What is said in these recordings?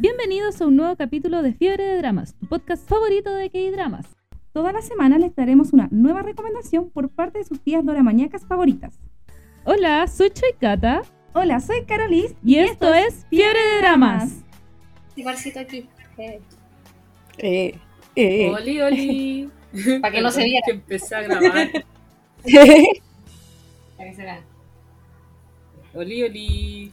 Bienvenidos a un nuevo capítulo de Fiebre de Dramas, tu podcast favorito de K-Dramas. Toda la semana les daremos una nueva recomendación por parte de sus tías doramañacas favoritas. Hola, soy Choikata Hola, soy Carolis y, esto, es Fiebre de Dramas. Igualcito aquí. Eh, Eh, eh. Oli, oli. Para que no se viera. Que empecé a grabar. para que se. Oli, oli.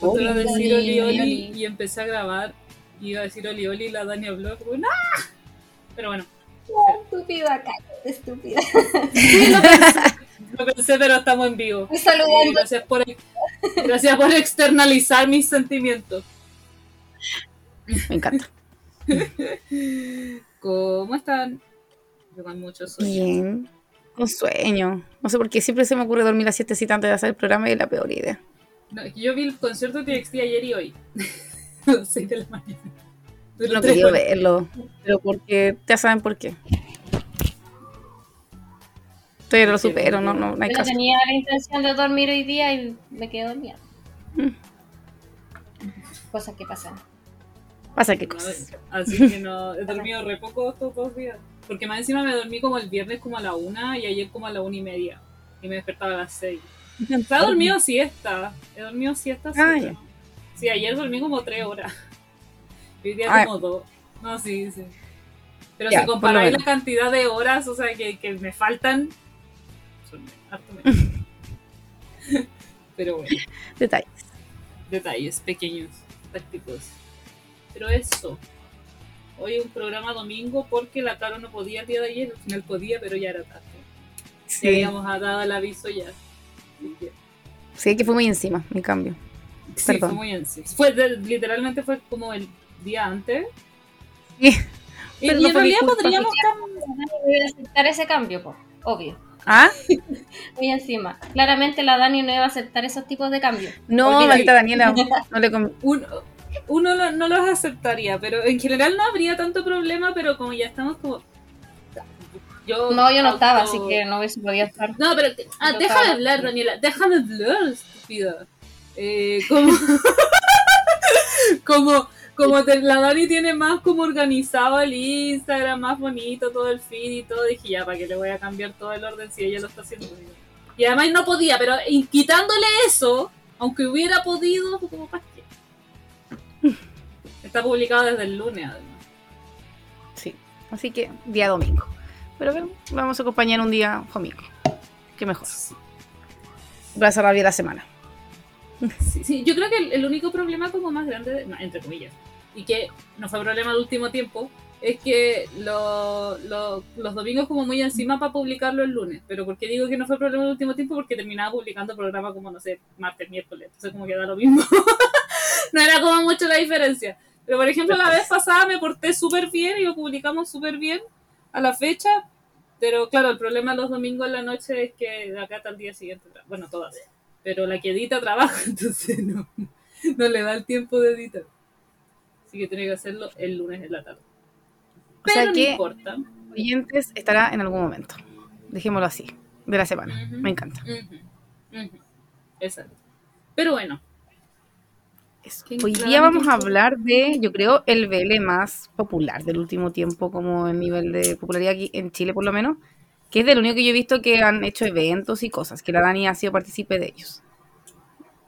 Oli, Otra vez decir oli, oli, oli, oli. y empecé a grabar. Y iba a decir oli, oli, la Dani habló. como, ¡No! Pero bueno, Estúpida, cállate, estúpida. lo pensé, pero estamos en vivo. Estoy Eh, saludando. gracias, por, gracias por externalizar mis sentimientos. Me encanta. ¿Cómo están? Yo con mucho sueño. Bien. Un sueño. No sé por qué siempre se me ocurre dormir a las 7 antes de hacer el programa y es la peor idea. No, es que yo vi el concierto de TXT ayer y hoy. A las 6 de la mañana. No quería verlo. Pero porque ya saben por qué. No lo supero, no, no, no hay Yo caso. tenía la intención de dormir hoy día y me quedé dormida. Mm. Cosas que pasan. Pasa qué No, cosas. así que no, he dormido re poco estos dos días. Porque más encima me dormí como el viernes como a la una y ayer como a la una y media. Y me despertaba a las seis. Estaba dormido siesta. He dormido siesta. Sí, ayer dormí como tres horas. Hoy día como dos. No, sí, sí. Pero si comparáis la cantidad de horas, o sea, que, que me faltan, son harto menos. Pero bueno, Detalles. detalles pequeños, tácticos. Pero eso. Hoy un programa domingo porque la Caro no podía el día de ayer, al final podía, pero ya era tarde. Ya Sí, habíamos dado el aviso ya. Sí, que fue muy encima, mi cambio. Sí, Perdón. fue muy en sí. Fue de- literalmente fue como el día antes. Sí. Y, Pero y en realidad podríamos aceptar ese cambio, po, obvio. ¿Ah? Muy encima. Claramente la Dani no iba a aceptar esos tipos de cambios. No, maldita Daniela. No le uno, uno no, no los aceptaría, pero en general no habría tanto problema, pero como ya estamos como... Yo No, yo no auto- estaba, así que no hubiese podido estar. No, pero... Ah, Yo déjame estaba- hablar, Daniela. Déjame hablar, estúpida. Eh, como... como... Como te- la Dani tiene más como organizado el Instagram, más bonito todo el feed y todo, dije ya, ¿para qué le voy a cambiar todo el orden si ella lo está haciendo? Y además no podía, pero y quitándole eso, aunque hubiera podido, fue como para qué. Está publicado desde el lunes, además. Sí. Así que, día domingo. Pero bueno, vamos a acompañar un día domingo. Qué mejor. Va a cerrar bien la semana. Sí, sí, yo creo que el, el único problema como más grande, de- no, entre comillas, y que no fue problema de último tiempo, es que lo- lo- los domingos como muy encima para publicarlo el lunes. Pero ¿por qué digo que no fue problema de último tiempo? Porque terminaba publicando el programa como, no sé, martes, miércoles. Entonces como que da lo mismo. no era como mucho la diferencia. Pero por ejemplo, la vez pasada me porté súper bien y lo publicamos súper bien a la fecha. Pero claro, el problema los domingos en la noche es que de acá hasta el día siguiente, bueno, todas. Pero la que edita trabaja, entonces no, no le da el tiempo de editar. Así que tiene que hacerlo el lunes en la tarde. O Pero sea no que importa. oyentes estará en algún momento. Dejémoslo así. De la semana. Ujú. Me encanta. Ujú, ujú. Exacto. Pero bueno, Hoy día vamos a hablar de, yo creo, el BL más popular del último tiempo, como el nivel de popularidad aquí en Chile, por lo menos. Que es del único que yo he visto que han hecho eventos y cosas, que la Dani ha sido partícipe de ellos.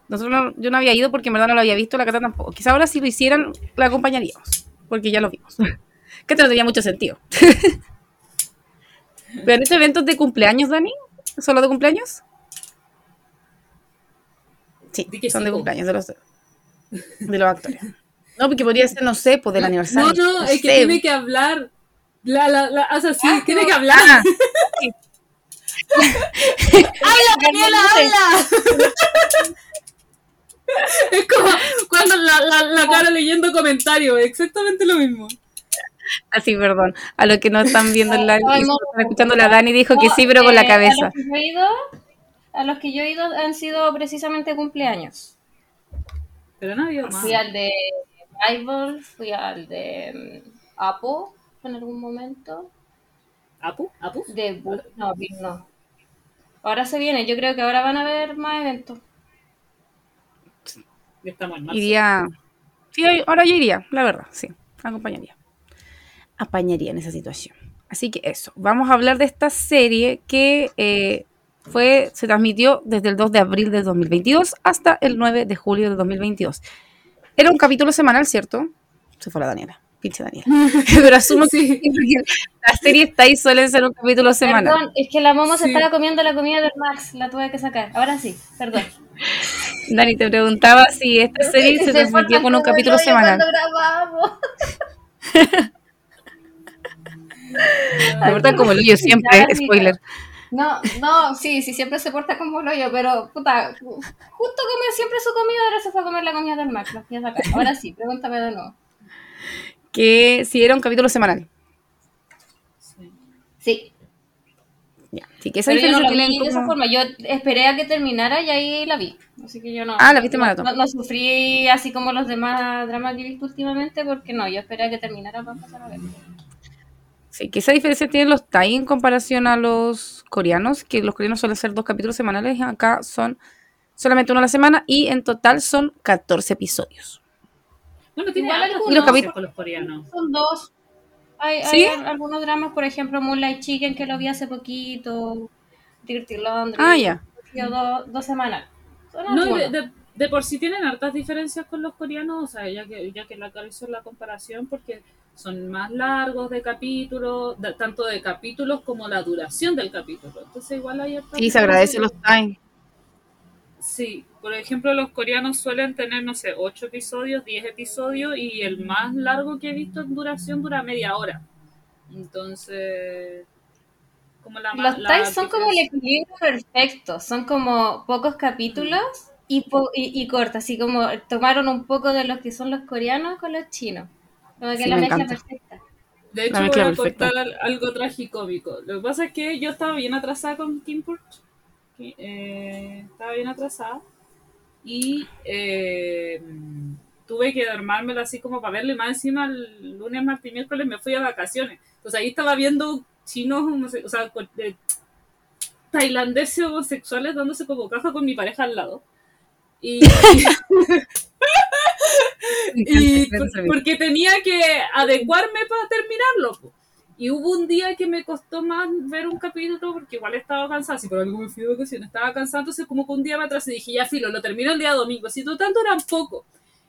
Nosotros no- yo no había ido porque en verdad no lo había visto, la Cata tampoco. Quizá ahora si lo hicieran, la acompañaríamos, porque ya lo vimos. que esto no tenía mucho sentido. ¿Pero han hecho eventos de cumpleaños, Dani? ¿Solo de cumpleaños? Sí, son de cumpleaños de los, de los actores. No, porque podría ser, no sé, pues del aniversario. no, no, es que tiene que hablar. La, la, la, o sea, sí, tiene que hablar. Ah, ¡Daniela, habla! es como cuando la, la, la cara leyendo comentarios, exactamente lo mismo. así, perdón. A los que no están viendo el live, Ay, no. escuchando la Dani dijo que No, sí, pero con eh, la A cabeza. los, que yo he ido, a los que yo he ido han sido precisamente cumpleaños. Pero no había más. Fui al de Bible, fui al de mm, Apo en algún momento. ¿Apu? ¿Apu? De no, no. Ahora se viene, yo creo que ahora van a haber más eventos. Ya estamos en marzo. Iría, Sí, ahora yo iría, la verdad, sí, acompañaría. Apañaría en esa situación. Así que eso, vamos a hablar de esta serie que eh, fue, se transmitió desde el 2 de abril de 2022 hasta el 9 de julio de 2022. Era un capítulo semanal, ¿cierto? Se fue la Daniela, pinche Daniela. Pero asumo Sí. que la serie está ahí, suele ser un capítulo semanal. Perdón, es que la Momo se estaba comiendo la comida del Max, la tuve que sacar. Ahora sí, perdón. Dani, te preguntaba si esta serie se transmitió con un capítulo semanal. Me portan como el hoyo siempre, spoiler. No, no, sí, sí, siempre se porta como lo yo, pero puta, justo come siempre su comida, ahora se fue a comer la comida del Max, la fui a sacar. Ahora sí, pregúntame de nuevo. Que si era un capítulo semanal. Sí. Sí, Ya. Así que esa pero yo no la vi de esa forma. Yo esperé a que terminara y ahí la vi. Así que yo no. Ah, la viste no, maratón. No, no sufrí así como los demás dramas que he visto últimamente, porque no, yo esperé a que terminara para pasar a ver. Sí, que esa diferencia tienen los Thai en comparación a los coreanos, que los coreanos suelen ser dos capítulos semanales, y acá son solamente uno a la semana y en total son 14 episodios. Bueno, tiene algo los capítulos- con los coreanos. Son dos. Hay, ¿Sí? hay algunos dramas, por ejemplo, Moonlight Chicken, que lo vi hace poquito. Dirty Laundry. Ah, ya. dos, dos semanas. No, de- de por sí tienen hartas diferencias con los coreanos, o sea, ya que, ya que la hizo la comparación, porque son más largos de capítulos, tanto de capítulos como la duración del capítulo. Entonces, igual hay hartas Sí, se agradecen los Thai. Sí, por ejemplo, los coreanos suelen tener, no sé, 8 episodios, 10 episodios, y el más largo que he visto en duración dura media hora. Entonces, como la Los la Thais son como el equilibrio perfecto. Son como pocos capítulos y, po- y, y cortos. Así como tomaron un poco de los que son los coreanos con los chinos. Como que Sí, la me mezcla encanta. perfecta. De hecho, voy a perfecta. contar al- algo tragicómico. Lo que pasa es que yo estaba bien atrasada con Kim Porch. que, eh, estaba bien atrasada. Y eh, tuve que armármelo así como para verlo. Y más encima, el lunes, martes y miércoles me fui a vacaciones. Entonces ahí estaba viendo chinos, o sea, tailandeses homosexuales dándose como caja con mi pareja al lado. Y, y por- porque tenía que adecuarme para terminarlo. Y hubo un día que me costó más ver un capítulo porque igual estaba cansada, si por algo me fui de vacaciones, estaba cansada, entonces como que un día me atrasé y dije, ya filo, lo termino el día domingo, si total duran poco.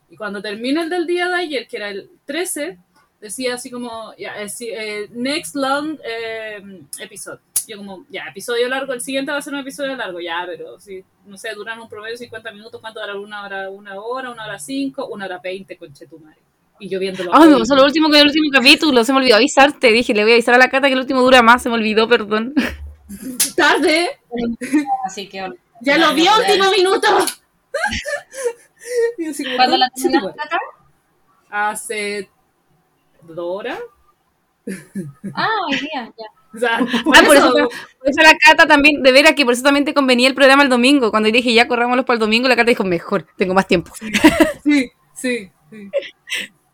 Y cuando terminé el del día de ayer, que era el 13, decía así como, eh, eh, next long eh, episode. Yo como, ya, episodio largo, el siguiente va a ser un episodio largo, ya, pero si, no sé, duran un promedio de 50 minutos, ¿cuánto dura una hora? Una hora, una hora cinco, una hora veinte, conchetumare. Y yo viéndolo. Ay, me pasó lo último que el último capítulo, se me olvidó avisarte. Dije, le voy a avisar a la Cata que el último dura más, se me olvidó, perdón. tarde, Así que ya lo vi último minuto. ¿Cuándo la terminaste? Hace dos horas. Ah, hoy día, ya. O sea, Ah, por eso, por eso la Cata también, de veras que por eso también te convenía el programa el domingo. Cuando dije ya corrámoslo para el domingo, la Cata dijo, mejor, tengo más tiempo. Sí, sí, sí.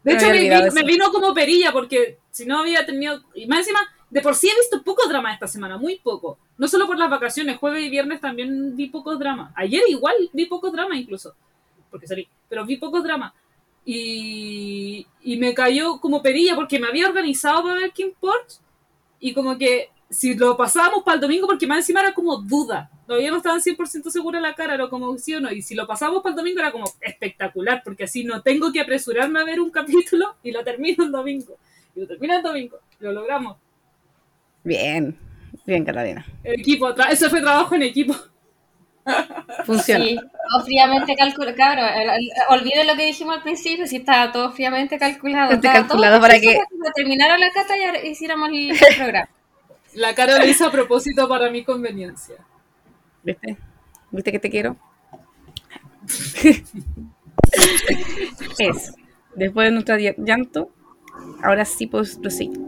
De hecho, me, me vino como perilla porque si no había tenido... Y más encima, de por sí he visto pocos dramas esta semana, muy poco. No solo por las vacaciones, jueves y viernes también vi pocos dramas. Ayer igual vi pocos dramas incluso, porque salí, pero vi pocos dramas. Y, y me cayó como perilla porque me había organizado para ver King Porch y como que si lo pasábamos para el domingo, porque más encima era como duda. Todavía no estaban 100% segura la cara, era como sí o no. Y si lo pasábamos para el domingo era como espectacular, porque así no tengo que apresurarme a ver un capítulo y lo termino el domingo. Y lo termino el domingo. Lo logramos. Bien, bien, Catalina. El equipo, eso fue trabajo en equipo. Funciona. Sí, todo fríamente calculado. El- olviden lo que dijimos al principio, si estaba todo fríamente calculado. Está calculado todo para que- para terminara la cata y hiciéramos el, el programa. La cara lo hizo a propósito para mi conveniencia. ¿Viste? ¿Viste que te quiero? es, después de nuestro llan- llanto, ahora sí puedo proseguir.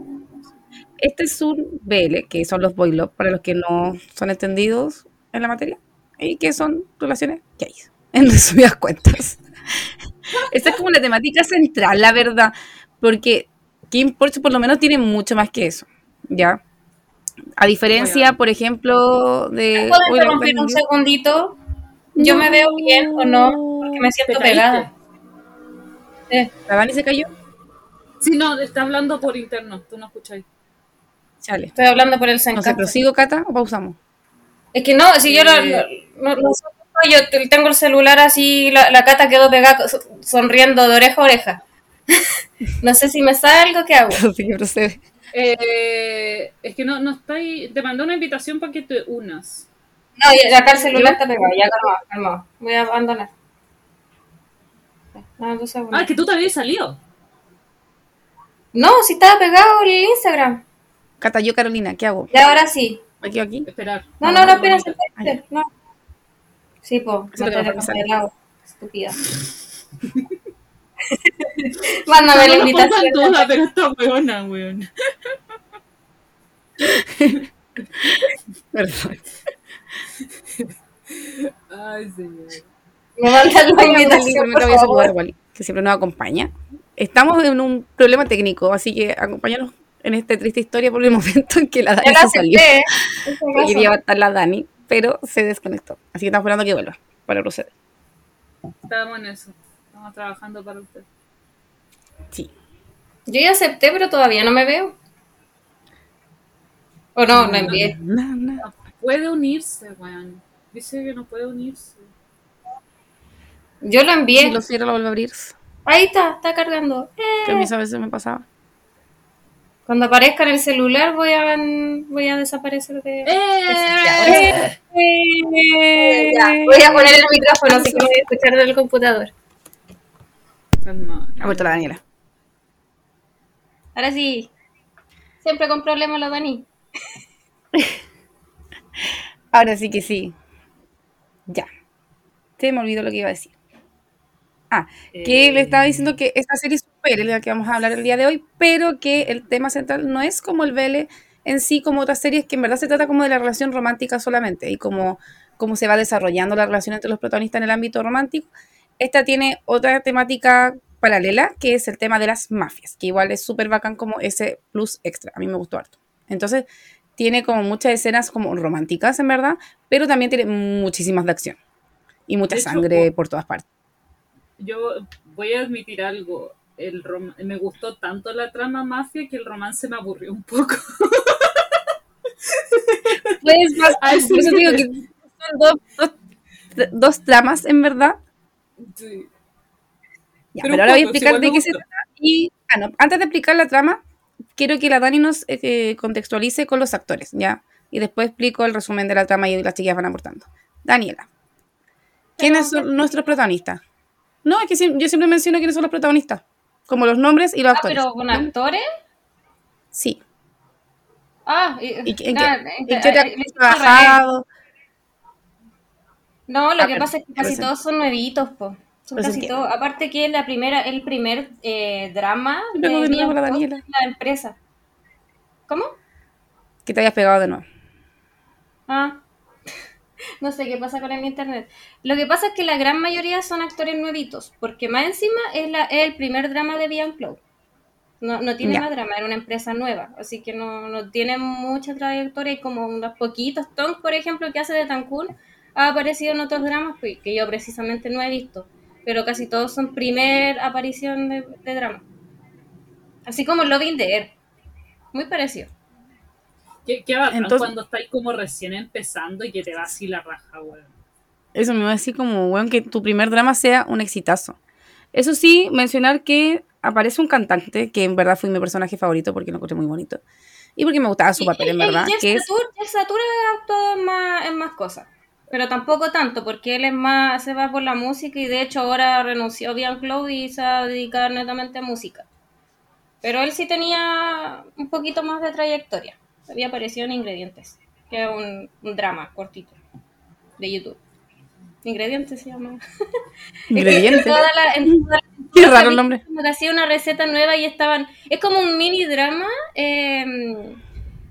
Este es un BL, que son los love, para los que no son entendidos en la materia, y que son relaciones gays, en resumidas cuentas. Esta es como la temática central, la verdad, porque Kim Porch por lo menos tiene mucho más que eso, ¿ya? A diferencia, Bueno. por ejemplo, de... ¿Puedo interrumpir un segundito? ¿Yo me veo bien o no? Porque me siento pegada. Eh, ¿La Dani se cayó? Sí, no, está hablando por interno, tú no escucháis. Chale. estoy hablando por el No sé. ¿prosigo, Cata, o pausamos? Es que no, si yo Eh. no- no sé, yo te- tengo el celular así, la, la cata quedó pegada so- sonriendo de oreja a oreja. no sé si me salgo, ¿qué hago? Procede. Eh, es que no, no estáis. Te mandó una invitación para que te unas. No, ya, acá el celular está pegado, ya calmado, calmado. Voy a abandonar. No, dos segundos. Ah, que tú te habías salido. No, si estaba pegado el Instagram. Cata, yo, Carolina, ¿qué hago? Ya ahora sí. ¿Me quedo aquí? Esperar. No, no, no, Ah, espérense, no. Sí, po, mantener. Estúpida. Mándame la No invitación. duda, pero está buena, weón. Perdón. Ay, señor. Me mandan la invitación, por saludar favor. Wally, que siempre nos acompaña. Estamos en un problema técnico, así que acompáñanos en esta triste historia por el momento en que la Dani la se salió. quería estar la Dani, pero se desconectó. Así que estamos esperando que vuelva para proceder. Estamos en eso. Estamos trabajando para usted. Sí. Yo ya acepté, pero todavía no me veo. O no, no envié. Na, na. No puede unirse, weón. Dice que no puede unirse. Yo lo Si envié. lo cierro, lo vuelvo a abrir. Ahí está, está cargando. Eh, Que a mí a veces me pasaba. Cuando aparezca en el celular voy a voy a desaparecer de. ¡Eh! Ya, voy a poner el micrófono, así que voy a escuchar del computador. Ha vuelto la Daniela. Ahora sí. Siempre con problemas la Dani. Ahora sí que sí. Ya. Se me olvidó lo que iba a decir. Ah, que Eh, le estaba diciendo que esta serie es la que vamos a hablar el día de hoy, pero que el tema central no es como el Vele en sí, como otras series, que en verdad se trata como de la relación romántica solamente y como cómo se va desarrollando la relación entre los protagonistas en el ámbito romántico. Esta tiene otra temática paralela, que es el tema de las mafias, que igual es súper bacán como ese plus extra. A mí me gustó harto. Entonces, tiene como muchas escenas como románticas, en verdad, pero también tiene muchísimas de acción y mucha hecho, sangre por todas partes. Yo voy a admitir algo. El rom- me gustó tanto la trama mafia que el romance me aburrió un poco. Pues, más- A ese por eso digo que son dos, dos, dos tramas, en verdad. Sí. Ya, Pero ahora voy a explicar de qué se trata. Y, ah, no, antes de explicar la trama, quiero que la Dani nos eh, contextualice con los actores, ¿ya? Y después explico el resumen de la trama y las chiquillas van aportando. Daniela, ¿quiénes son nuestros protagonistas? No, es que yo siempre menciono quiénes son los protagonistas, como los nombres y los Ah, actores. pero con actores. Sí. Ah, y, ¿Y qué- en nah, qué, en qué te eh, has trabajado? No, lo Ah, que pero- pasa es que casi sí. todos son nuevitos, po. Son Pero casi todos. Aparte que la primera, el primer eh, drama pero de nuevo la Daniela. la empresa. ¿Cómo? Que te hayas pegado de nuevo. Ah. No sé qué pasa con el internet. Lo que pasa es que la gran mayoría son actores nuevitos, porque más encima es, la, es el primer drama de Biancloud. No, no tiene Ya. más drama, era una empresa nueva, así que no, no tiene mucha trayectoria y como unos poquitos. Tong, por ejemplo, que hace de Tankun, ha aparecido en otros dramas pues, que yo precisamente no he visto, pero casi todos son primer aparición de, de drama. Así como Loving the Air. Muy parecido. Qué, qué bacán Entonces- cuando estáis como recién empezando y que te va así la raja, weón. Eso me va a decir como, weón, que tu primer drama sea un exitazo. Eso sí, mencionar que aparece un cantante, que en verdad fue mi personaje favorito porque lo encontré muy bonito. Y porque me gustaba su papel, en Y- verdad. Jeff Que es, Satur, Jeff Satur ha actuado en más, en más cosas. Pero tampoco tanto, porque él es más, se va por la música y de hecho ahora renunció a Biancloud y se va a dedicar netamente a música. Pero él sí tenía un poquito más de trayectoria. Había aparecido en Ingredientes, que es un, un drama cortito de YouTube. Ingredientes se llama. ingrediente. En toda la- en toda la- Qué raro el nombre. Como que hacía una receta nueva y estaban. Es como un mini drama eh,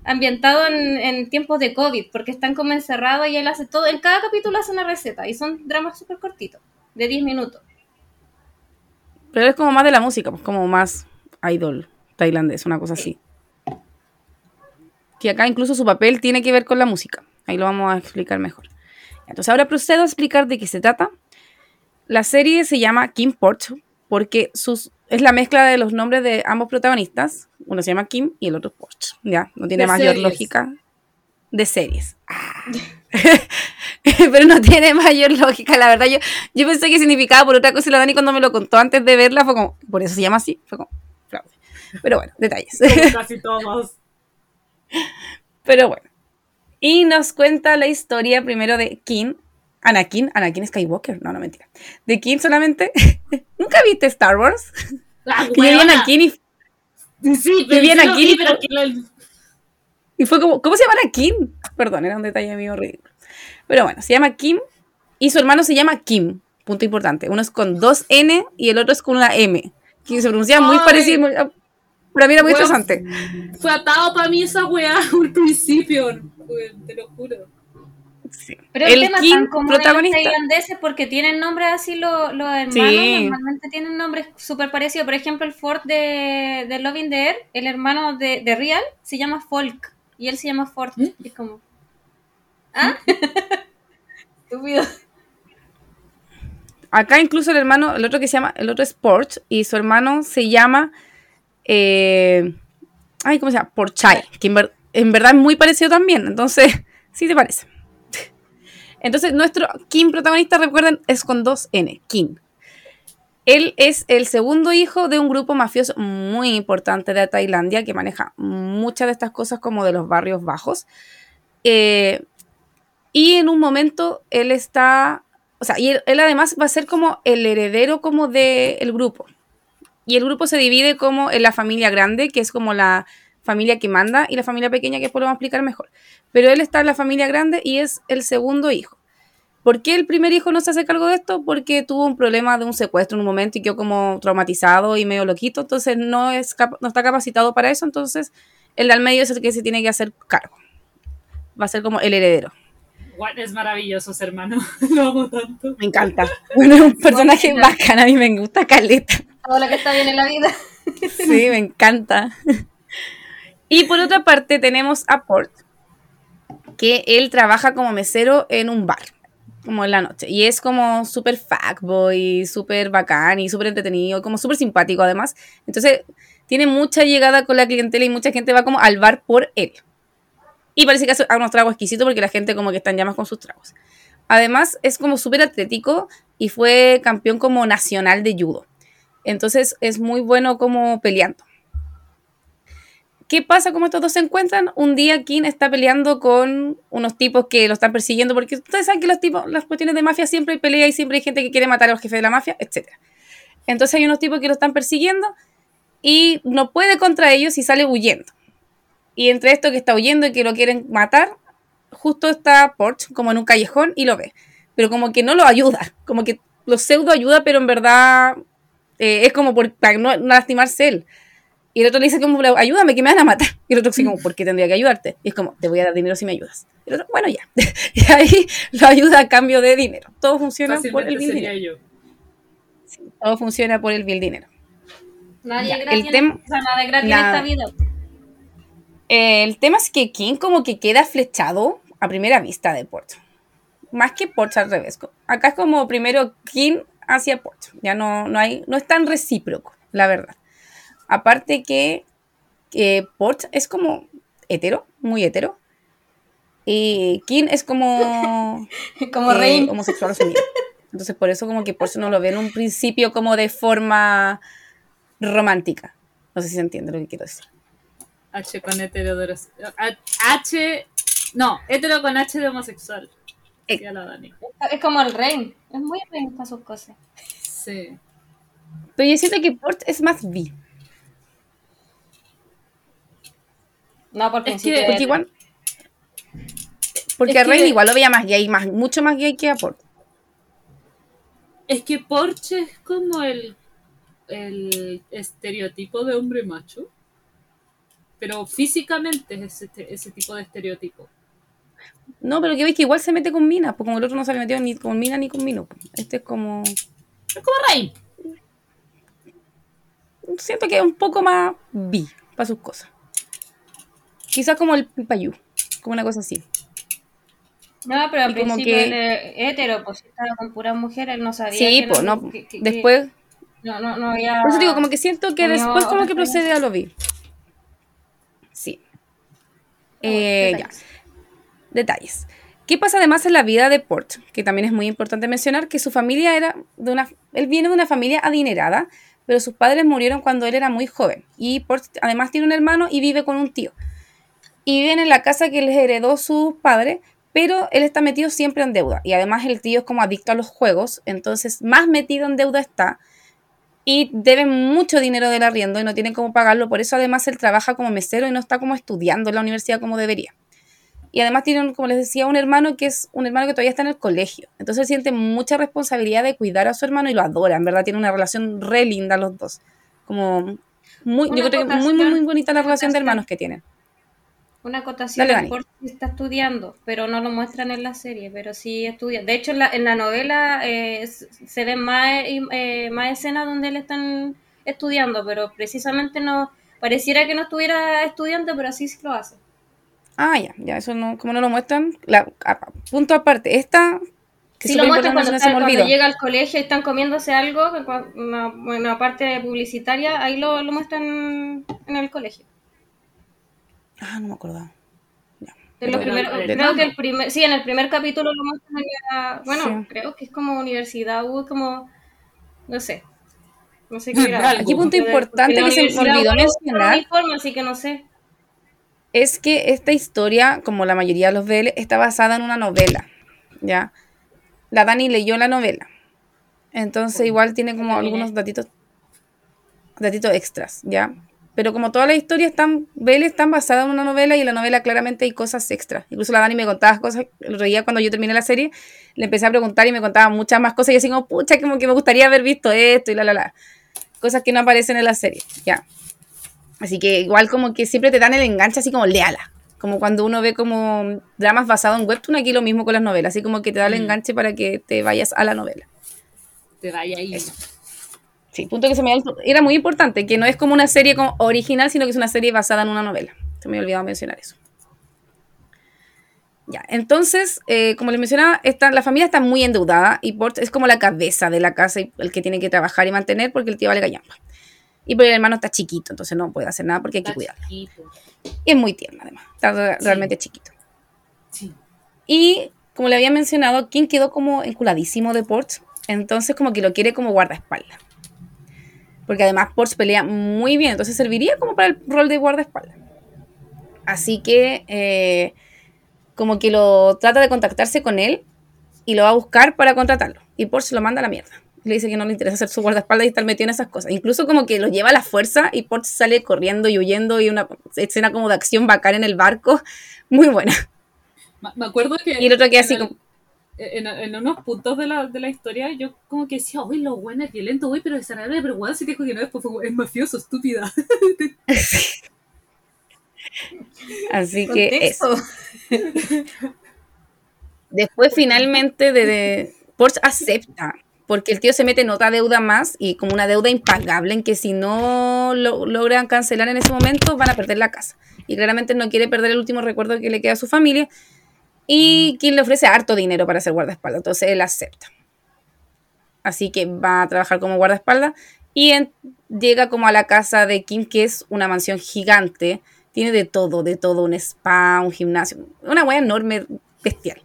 ambientado en, en tiempos de COVID, porque están como encerrados y él hace todo. En cada capítulo hace una receta y son dramas súper cortitos, de 10 minutos. Pero es como más de la música, pues como más idol tailandés, una cosa así. Que acá incluso su papel tiene que ver con la música. Ahí lo vamos a explicar mejor. Entonces ahora procedo a explicar de qué se trata. La serie se llama Kim Porch porque sus, es la mezcla de los nombres de ambos protagonistas. Uno se llama Kim y el otro Porsche. Ya, no tiene De mayor series. lógica. De series. Ah. Pero no tiene mayor lógica, la verdad. Yo, yo pensé que significaba por otra cosa y la Dani cuando me lo contó antes de verla fue como, por eso se llama así. Fue como, fraude. Pero bueno, detalles. Como casi todos. Pero bueno. Y nos cuenta la historia primero de Kim. Anakin, Anakin Skywalker, no, no mentira. De Kim solamente. ¿Nunca viste Star Wars? Ah, Que. Anakin y, Sí, lo Anakin vi, y pero fue- y como, ¿cómo se llama Anakin? Perdón, era un detalle mío ridículo. Pero bueno, se llama Kim y su hermano se llama Kim. Punto importante. Uno es con dos N y el otro es con una M. Que se pronuncia muy parecido. Mí era muy Bueno, estresante. Fue atado para mí esa weá al principio, weón, te lo juro. Sí. Pero el, el tema tan común en los protagonista. tailandeses porque tienen nombres así los, los hermanos, Sí. normalmente tienen nombres súper parecidos. Por ejemplo, el Ford de, de Loving the Air, el hermano de, de Real, se llama Folk y él se llama Ford. ¿Mm? Es como... ¿Ah? Estúpido. Acá incluso el hermano, el otro que se llama, el otro es Porsche y su hermano se llama, eh, ay, ¿cómo se llama? Porchai, que en, en verdad es muy parecido también, entonces, sí te parece. Entonces, nuestro Kim protagonista, recuerden, es con dos N, Kim. Él es el segundo hijo de un grupo mafioso muy importante de Tailandia que maneja muchas de estas cosas como de los barrios bajos. Eh, y en un momento él está o sea, y él, además va a ser como el heredero como del grupo. Y el grupo se divide como en la familia grande, que es como la familia que manda, y la familia pequeña, que después lo vamos a explicar mejor. Pero él está en la familia grande y es el segundo hijo. ¿Por qué el primer hijo no se hace cargo de esto? Porque tuvo un problema de un secuestro en un momento y quedó como traumatizado y medio loquito, entonces no, es no está capacitado para eso, entonces el de al medio es el que se tiene que hacer cargo. Va a ser como el heredero. Juan es maravilloso, hermano. Lo amo tanto. Me encanta. Bueno, es un personaje bacán, a mí me gusta Caleta. Todo lo que está bien en la vida. Sí, me encanta. Y por otra parte tenemos a Port, que él trabaja como mesero en un bar, como en la noche. Y es como súper fuckboy, súper bacán y súper entretenido, como súper simpático además. Entonces tiene mucha llegada con la clientela y mucha gente va como al bar por él. Y parece que hace unos tragos exquisitos porque la gente como que está en llamas con sus tragos. Además es como súper atlético y fue campeón como nacional de judo. Entonces es muy bueno como peleando. ¿Qué pasa como estos dos se encuentran? Un día King está peleando con unos tipos que lo están persiguiendo, porque ustedes saben que los tipos, las cuestiones de mafia siempre hay pelea y siempre hay gente que quiere matar a los jefes de la mafia, etc. Entonces hay unos tipos que lo están persiguiendo y no puede contra ellos y sale huyendo. Y entre esto que está huyendo y que lo quieren matar, justo está Porsche como en un callejón y lo ve. Pero como que no lo ayuda, como que lo pseudo ayuda, pero en verdad eh, es como por, para no, no lastimarse él. Y el otro le dice como, "Pero ayúdame, que me van a matar. Y el otro dice como, ¿por qué tendría que ayudarte? Y es como, te voy a dar dinero si me ayudas. Y el otro, bueno, ya. Y ahí lo ayuda a cambio de dinero. Todo funciona por el sería dinero. yo. Todo funciona por el bill dinero. Nadie Ya, el gratis, en- tem- o sea, nada gratis nada. en esta vida. Eh, el tema es que King como que queda flechado a primera vista de Porsche. Más que Porsche al revés. Acá es como primero King hacia Porsche. Ya no, no, hay, no es tan recíproco, la verdad. Aparte que eh, Porsche es como hetero, muy hetero. Y King es como, Como eh, rey. homosexual asumido. Entonces por eso como que Porsche no lo ve en un principio como de forma romántica. No sé si se entiende lo que quiero decir. H con hetero de H. No, hetero con H de homosexual. Eh. Es como el rey. Es muy rey para sus cosas. Sí. Pero yo siento que Porsche es más bi. No, por Es que- Porque igual. Porque igual lo veía más gay, más, mucho más gay que a Porsche. Es que Porsche es como el, el estereotipo de hombre macho. Pero físicamente es ese, ese tipo de estereotipo. No, pero que veis que igual se mete con minas, pues como el otro no se había metido ni con mina ni con mino. pues. Este es como. Es como Rey. Siento que es un poco más bi para sus cosas. Quizás como el Pipayú, como una cosa así. No, pero al como principio que- él es hetero, pues si estaba con puras mujeres, él no sabía. Sí, pues no- que- que- Después, No, no, no había. Por eso digo, como que siento que No, después como que procede a lo vi. Sí. Eh, ya. Detalles. ¿Qué pasa además en la vida de Port? Que también es muy importante mencionar que su familia era de una... Él viene de una familia adinerada, pero sus padres murieron cuando él era muy joven. Y Port además tiene un hermano y vive con un tío. Y viven en la casa que les heredó su padre, pero él está metido siempre en deuda. Y además el tío es como adicto a los juegos, entonces más metido en deuda está. Y debe mucho dinero del arriendo y no tiene cómo pagarlo. Por eso además él trabaja como mesero y no está como estudiando en la universidad como debería. Y además tiene, un- como les decía, un hermano que es un hermano que todavía está en el colegio. Entonces siente mucha responsabilidad de cuidar a su hermano y lo adora. En verdad tiene una relación re linda los dos. Como muy, Una yo creo que muy, muy, muy bonita la relación de hermanos que tienen. Una acotación. Port está estudiando, pero no lo muestran en la serie, pero sí estudia. De hecho, en la, en la novela eh, se ven más, eh, más escenas donde él están estudiando, pero precisamente no pareciera que no estuviera estudiando, pero así sí lo hace. Ah, ya, ya, eso no, como no lo muestran. La, a- punto aparte, esta. Que Sí lo muestran cuando, está- se cuando llega al colegio y están comiéndose algo, una, una parte publicitaria, ahí lo, lo muestran en el colegio. Ah, no me acordaba. En los primeros- creo que el primer, sí, en el primer capítulo lo muestran en la, bueno, Sí. creo que es como universidad, U, como, no sé, no sé qué era. Algo. Aquí punto importante que se me olvidó no mencionar así que no sé. Es que esta historia, como la mayoría de los BL, está basada en una novela, ¿ya? La Dani leyó la novela. Entonces igual tiene como algunos datitos, datitos extras, ¿ya? Pero como todas las historias están, BL están basadas en una novela y en la novela claramente hay cosas extras. Incluso la Dani me contaba cosas, el otro día cuando yo terminé la serie, le empecé a preguntar y me contaba muchas más cosas y así como, pucha, como que me gustaría haber visto esto y la, la, la. Cosas que no aparecen en la serie, ¿ya? Así que igual como que siempre te dan el enganche así como léala. Como cuando uno ve como dramas basados en webtoon, aquí lo mismo con las novelas, así como que te da el Mm. enganche para que te vayas a la novela. Te vaya ahí. Sí, punto que se me era muy importante, que no es como una serie como original, sino que es una serie basada en una novela. Se me había olvidado mencionar eso. Ya, entonces, eh, como les mencionaba, esta- la familia está muy endeudada y Port es como la cabeza de la casa y el que tiene que trabajar y mantener porque el tío vale gallampa. Y porque el hermano está chiquito, entonces no puede hacer nada porque hay que Está cuidarlo. chiquito. Y es muy tierno además, está Sí. realmente chiquito. Sí. Y como le había mencionado, King quedó como enculadísimo de Ports, entonces como que lo quiere como guardaespaldas. Porque además Ports pelea muy bien, entonces serviría como para el rol de guardaespaldas. Así que eh, como que lo trata de contactarse con él y lo va a buscar para contratarlo. Y Ports lo manda a la mierda. Le dice que no le interesa ser su guardaespaldas y estar metido en esas cosas. Incluso como que lo lleva a la fuerza y Ports sale corriendo y huyendo y una escena como de acción bacán en el barco. Muy buena. Me acuerdo que. Y el otro que así el- como... En, en unos puntos de la, de la historia, yo como que decía, uy, lo bueno es violento, uy, pero es desagradable, pero si te dijo que no es, fue como, es mafioso, estúpida. Así que eso. Después finalmente de, de- Porsche acepta, porque el tío se mete en otra deuda más y como una deuda impagable en que si no lo logran cancelar en ese momento van a perder la casa. Y claramente no quiere perder el último recuerdo que le queda a su familia y quien le ofrece harto dinero para ser guardaespaldas, entonces él acepta. Así que va a trabajar como guardaespaldas y en- llega como a la casa de Kim, que es una mansión gigante, tiene de todo, de todo, un spa, un gimnasio, una wea enorme, bestial.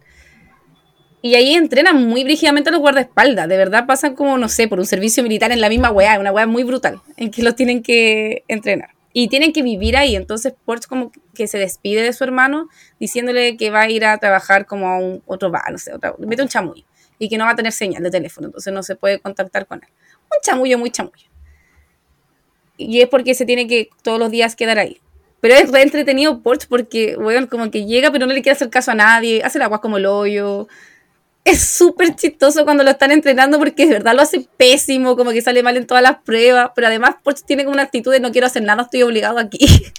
Y ahí entrenan muy brígidamente a los guardaespaldas. De verdad pasan como, no sé, por un servicio militar en la misma weá. Una weá muy brutal en que los tienen que entrenar. Y tienen que vivir ahí. Entonces Porsche como que se despide de su hermano diciéndole que va a ir a trabajar como a un otro bar, no sé, otra, mete un chamullo. Y que no va a tener señal de teléfono. Entonces no se puede contactar con él. Un chamullo muy chamullo. Y es porque se tiene que todos los días quedar ahí. Pero es re entretenido Porsche porque, weón, como que llega pero no le quiere hacer caso a nadie. Hace la agua como el hoyo es súper chistoso cuando lo están entrenando porque de verdad lo hace pésimo, como que sale mal en todas las pruebas, pero además Porsche tiene como una actitud de no quiero hacer nada, estoy obligado aquí.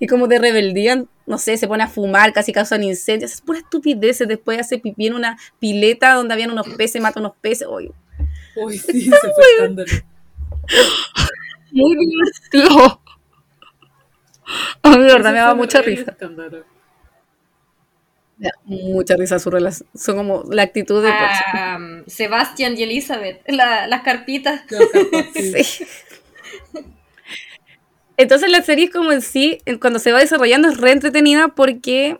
y como de rebeldía, no sé, se pone a fumar, casi causan incendios, es pura estupidez, después hace pipí en una pileta donde habían unos peces, mata unos peces, Oy, Uy, sí, se fue escándalo. muy divertido. A mí verdad me daba mucha risa. escándalo. Me da mucha risa su relación. Son como la actitud de Sebastián y Elizabeth, la- las que sí. Entonces la serie es como en sí, cuando se va desarrollando es re entretenida porque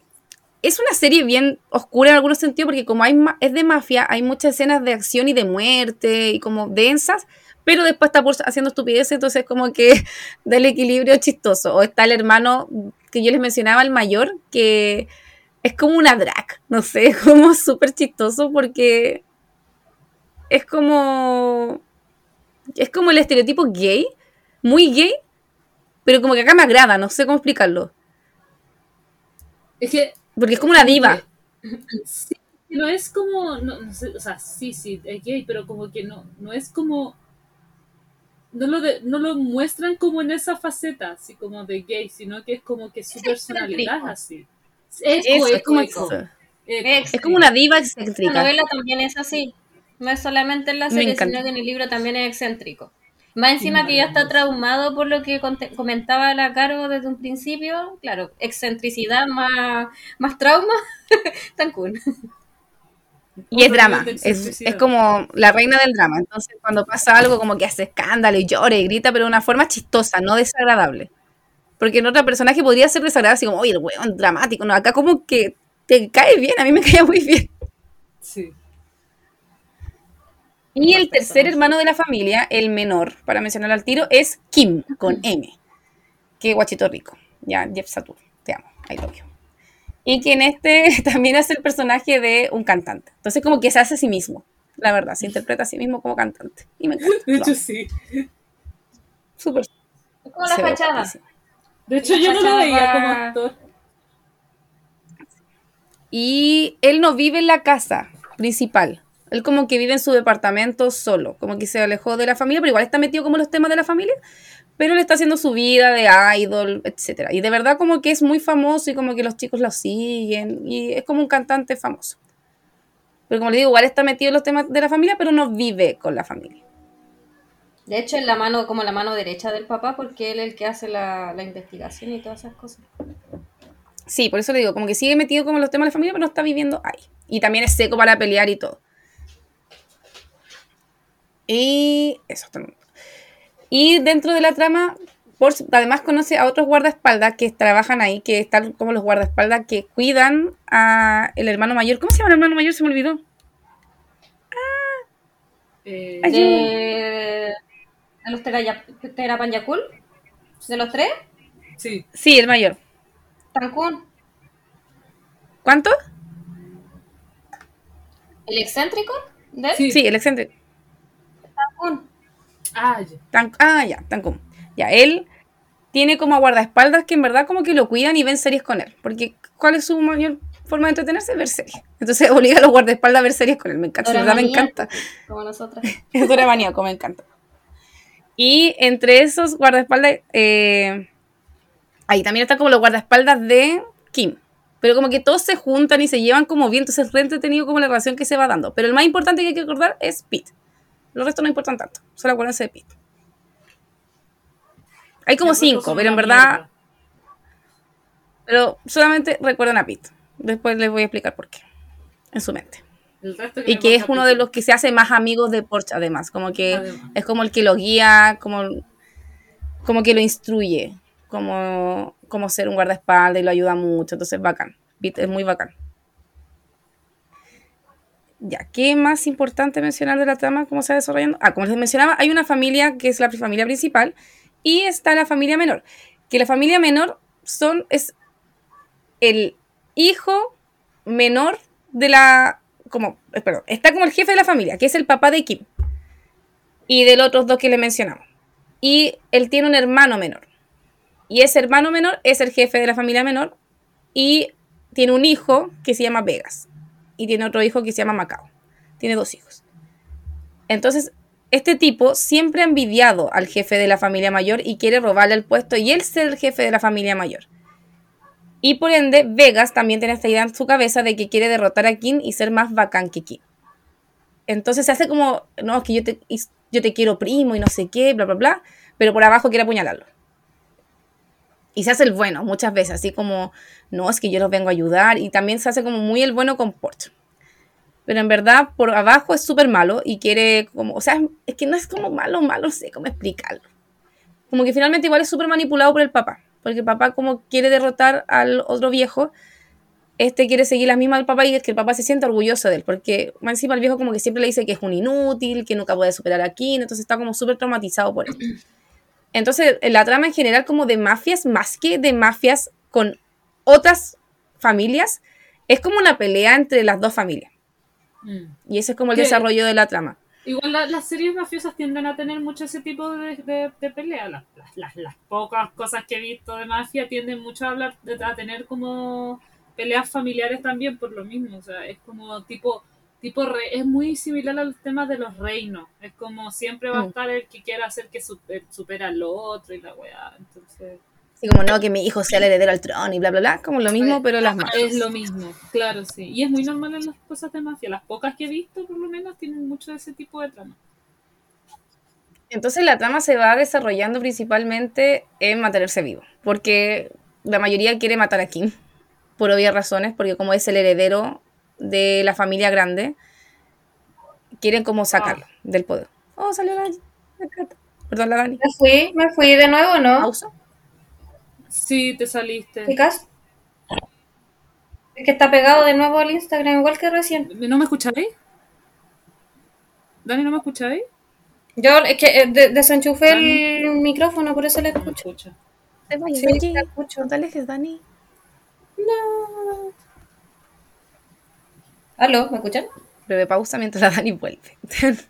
es una serie bien oscura en algunos sentidos porque como hay ma- es de mafia, hay muchas escenas de acción y de muerte y como densas, pero después está por haciendo estupideces, entonces como que da el equilibrio chistoso. O está el hermano que yo les mencionaba, el mayor, que es como una drag, no sé, es como súper chistoso porque es como es como el estereotipo gay, muy gay, pero como que acá me agrada, no sé cómo explicarlo. Es que Porque es como una diva. Sí, no es como, no, no sé, o sea, sí, sí, es gay, pero como que no, no es como, no lo, de- no lo muestran como en esa faceta, así como de gay, sino que es como que su personalidad es. Eco, es como, eco, eco. Ex- es como una diva La excéntrica. novela también es así. No es solamente en la serie, sino que en el libro también es excéntrico. Más encima que ya está traumado por lo que comentaba la Caro desde un principio. Claro, excentricidad más, más trauma. Tan cool. Y es drama, es, es como la reina del drama. Entonces cuando pasa algo como que hace escándalo y llora y grita, pero de una forma chistosa, no desagradable. Porque en otro personaje podría ser desagradable, así como, oye, el weón dramático. No, acá como que te cae bien, a mí me caía muy bien. Sí. Y el tercer hermano de la familia, el menor, para mencionar al tiro, es Kim, con M. Que guachito rico. Ya, Jeff Satur, te amo, I love you. Y que en este también hace el personaje de un cantante. Entonces como que se hace a sí mismo, la verdad, se interpreta a sí mismo como cantante. Y me encanta. De lo hecho, sí. Súper. Es como la fachada. De hecho, yo no lo veía como actor. Y él no vive en la casa principal. Él como que vive en su departamento solo, como que se alejó de la familia, pero igual está metido como en los temas de la familia, pero le está haciendo su vida de idol, etcétera. Y de verdad como que es muy famoso y como que los chicos lo siguen y es como un cantante famoso. Pero como le digo, igual está metido en los temas de la familia, pero no vive con la familia. De hecho, es la mano, como la mano derecha del papá, porque él es el que hace la, la investigación y todas esas cosas. Sí, por eso le digo, como que sigue metido como en los temas de la familia, pero no está viviendo ahí. Y también es seco para pelear y todo. Y eso también. Y dentro de la trama, Porsche además conoce a otros guardaespaldas que trabajan ahí, que están como los guardaespaldas que cuidan a el hermano mayor. ¿Cómo se llama el hermano mayor? Se me olvidó. Eh, Ay, De, de los Terapanyakul, de los tres, sí, Sí, el mayor. Tankun, ¿Cuánto? el excéntrico de él, sí. Sí, el excéntrico. Tankun. Ah, ya. Tan- ah, ya, Tancum. Ya, él tiene como a guardaespaldas que en verdad como que lo cuidan y ven series con él. Porque, ¿cuál es su mayor forma de entretenerse? Ver series. Entonces obliga a los guardaespaldas a ver series con él. Me encanta, de verdad me encanta. Como nosotras. Es dura maníaco, me encanta. Y entre esos guardaespaldas, eh, ahí también están como los guardaespaldas de Kim. Pero como que todos se juntan y se llevan como bien, entonces es re entretenido como la relación que se va dando. Pero el más importante que hay que acordar es Pete. Los restos no importan tanto, solo acuérdense de Pete. Hay como cinco, pero en verdad, mierda. pero solamente recuerdan a Pete. Después les voy a explicar por qué, en su mente. El resto Y que es uno de los que se hace más amigos de Porsche, además. Como que Además. es como el que lo guía, como, como que lo instruye, como, como ser un guardaespaldas y lo ayuda mucho. Entonces, bacán. Pete Es muy bacán. Ya, ¿qué más importante mencionar de la trama? ¿Cómo se va desarrollando? Ah, como les mencionaba, hay una familia que es la familia principal y está la familia menor. Que la familia menor son, es el hijo menor de la. Como, perdón, está como el jefe de la familia, que es el papá de Kim. Y de los otros dos que le mencionamos. Y él tiene un hermano menor. Y ese hermano menor es el jefe de la familia menor. Y tiene un hijo que se llama Vegas. Y tiene otro hijo que se llama Macao. Tiene dos hijos. Entonces, este tipo siempre ha envidiado al jefe de la familia mayor y quiere robarle el puesto y él ser el jefe de la familia mayor. Y por ende, Vegas también tiene esta idea en su cabeza de que quiere derrotar a Kim y ser más bacán que Kim. Entonces se hace como, no, es que yo te, yo te quiero primo y no sé qué, bla, bla, bla, pero por abajo quiere apuñalarlo. Y se hace el bueno muchas veces, así como, no, es que yo los vengo a ayudar. Y también se hace como muy el bueno con Port. Pero en verdad, por abajo es súper malo y quiere como, o sea, es que no es como malo, malo, sé cómo explicarlo. Como que finalmente igual es súper manipulado por el papá. Porque el papá como quiere derrotar al otro viejo, este quiere seguir la misma del papá y es que el papá se siente orgulloso de él. Porque más encima el viejo como que siempre le dice que es un inútil, que nunca puede superar aquí, entonces está como súper traumatizado por esto. Entonces, la trama en general como de mafias, más que de mafias con otras familias, es como una pelea entre las dos familias. Mm. Y ese es como el desarrollo de la trama. Igual la- las series mafiosas tienden a tener mucho ese tipo de, de, de pelea. Las, las, las- pocas cosas que he visto de mafia tienden mucho a hablar, de- a tener como peleas familiares también por lo mismo. O sea, es como tipo, tipo re- es muy similar al tema de los reinos. Es como siempre va a Mm. estar el que quiera hacer que super- supera al otro y la weá. Entonces, Así como no, que mi hijo sea el heredero al trono y bla, bla, bla. Como lo mismo, pero las mafias. es lo mismo, claro, sí. Y es muy normal en las cosas de mafia. Las pocas que he visto, por lo menos, tienen mucho de ese tipo de trama. Entonces la trama se va desarrollando principalmente en mantenerse vivo, porque la mayoría quiere matar a Kim, por obvias razones, porque como es el heredero de la familia grande, quieren como sacarlo del poder. Oh, salió la, la Cata. Perdón, la Dani. Me fui, me fui de nuevo, ¿no? Pausa. Sí, te saliste. Chicas. Es que está pegado de nuevo al Instagram, igual que recién. ¿No me escucháis? Dani, ¿no me escucháis? Yo es que eh, de- desenchufé Dani. el micrófono, por eso le No escucho. escucha. Te vayas Sí, escucho. No te alejes, Dani. No. ¿Aló? ¿Me escuchan? Breve pausa mientras la Dani vuelve.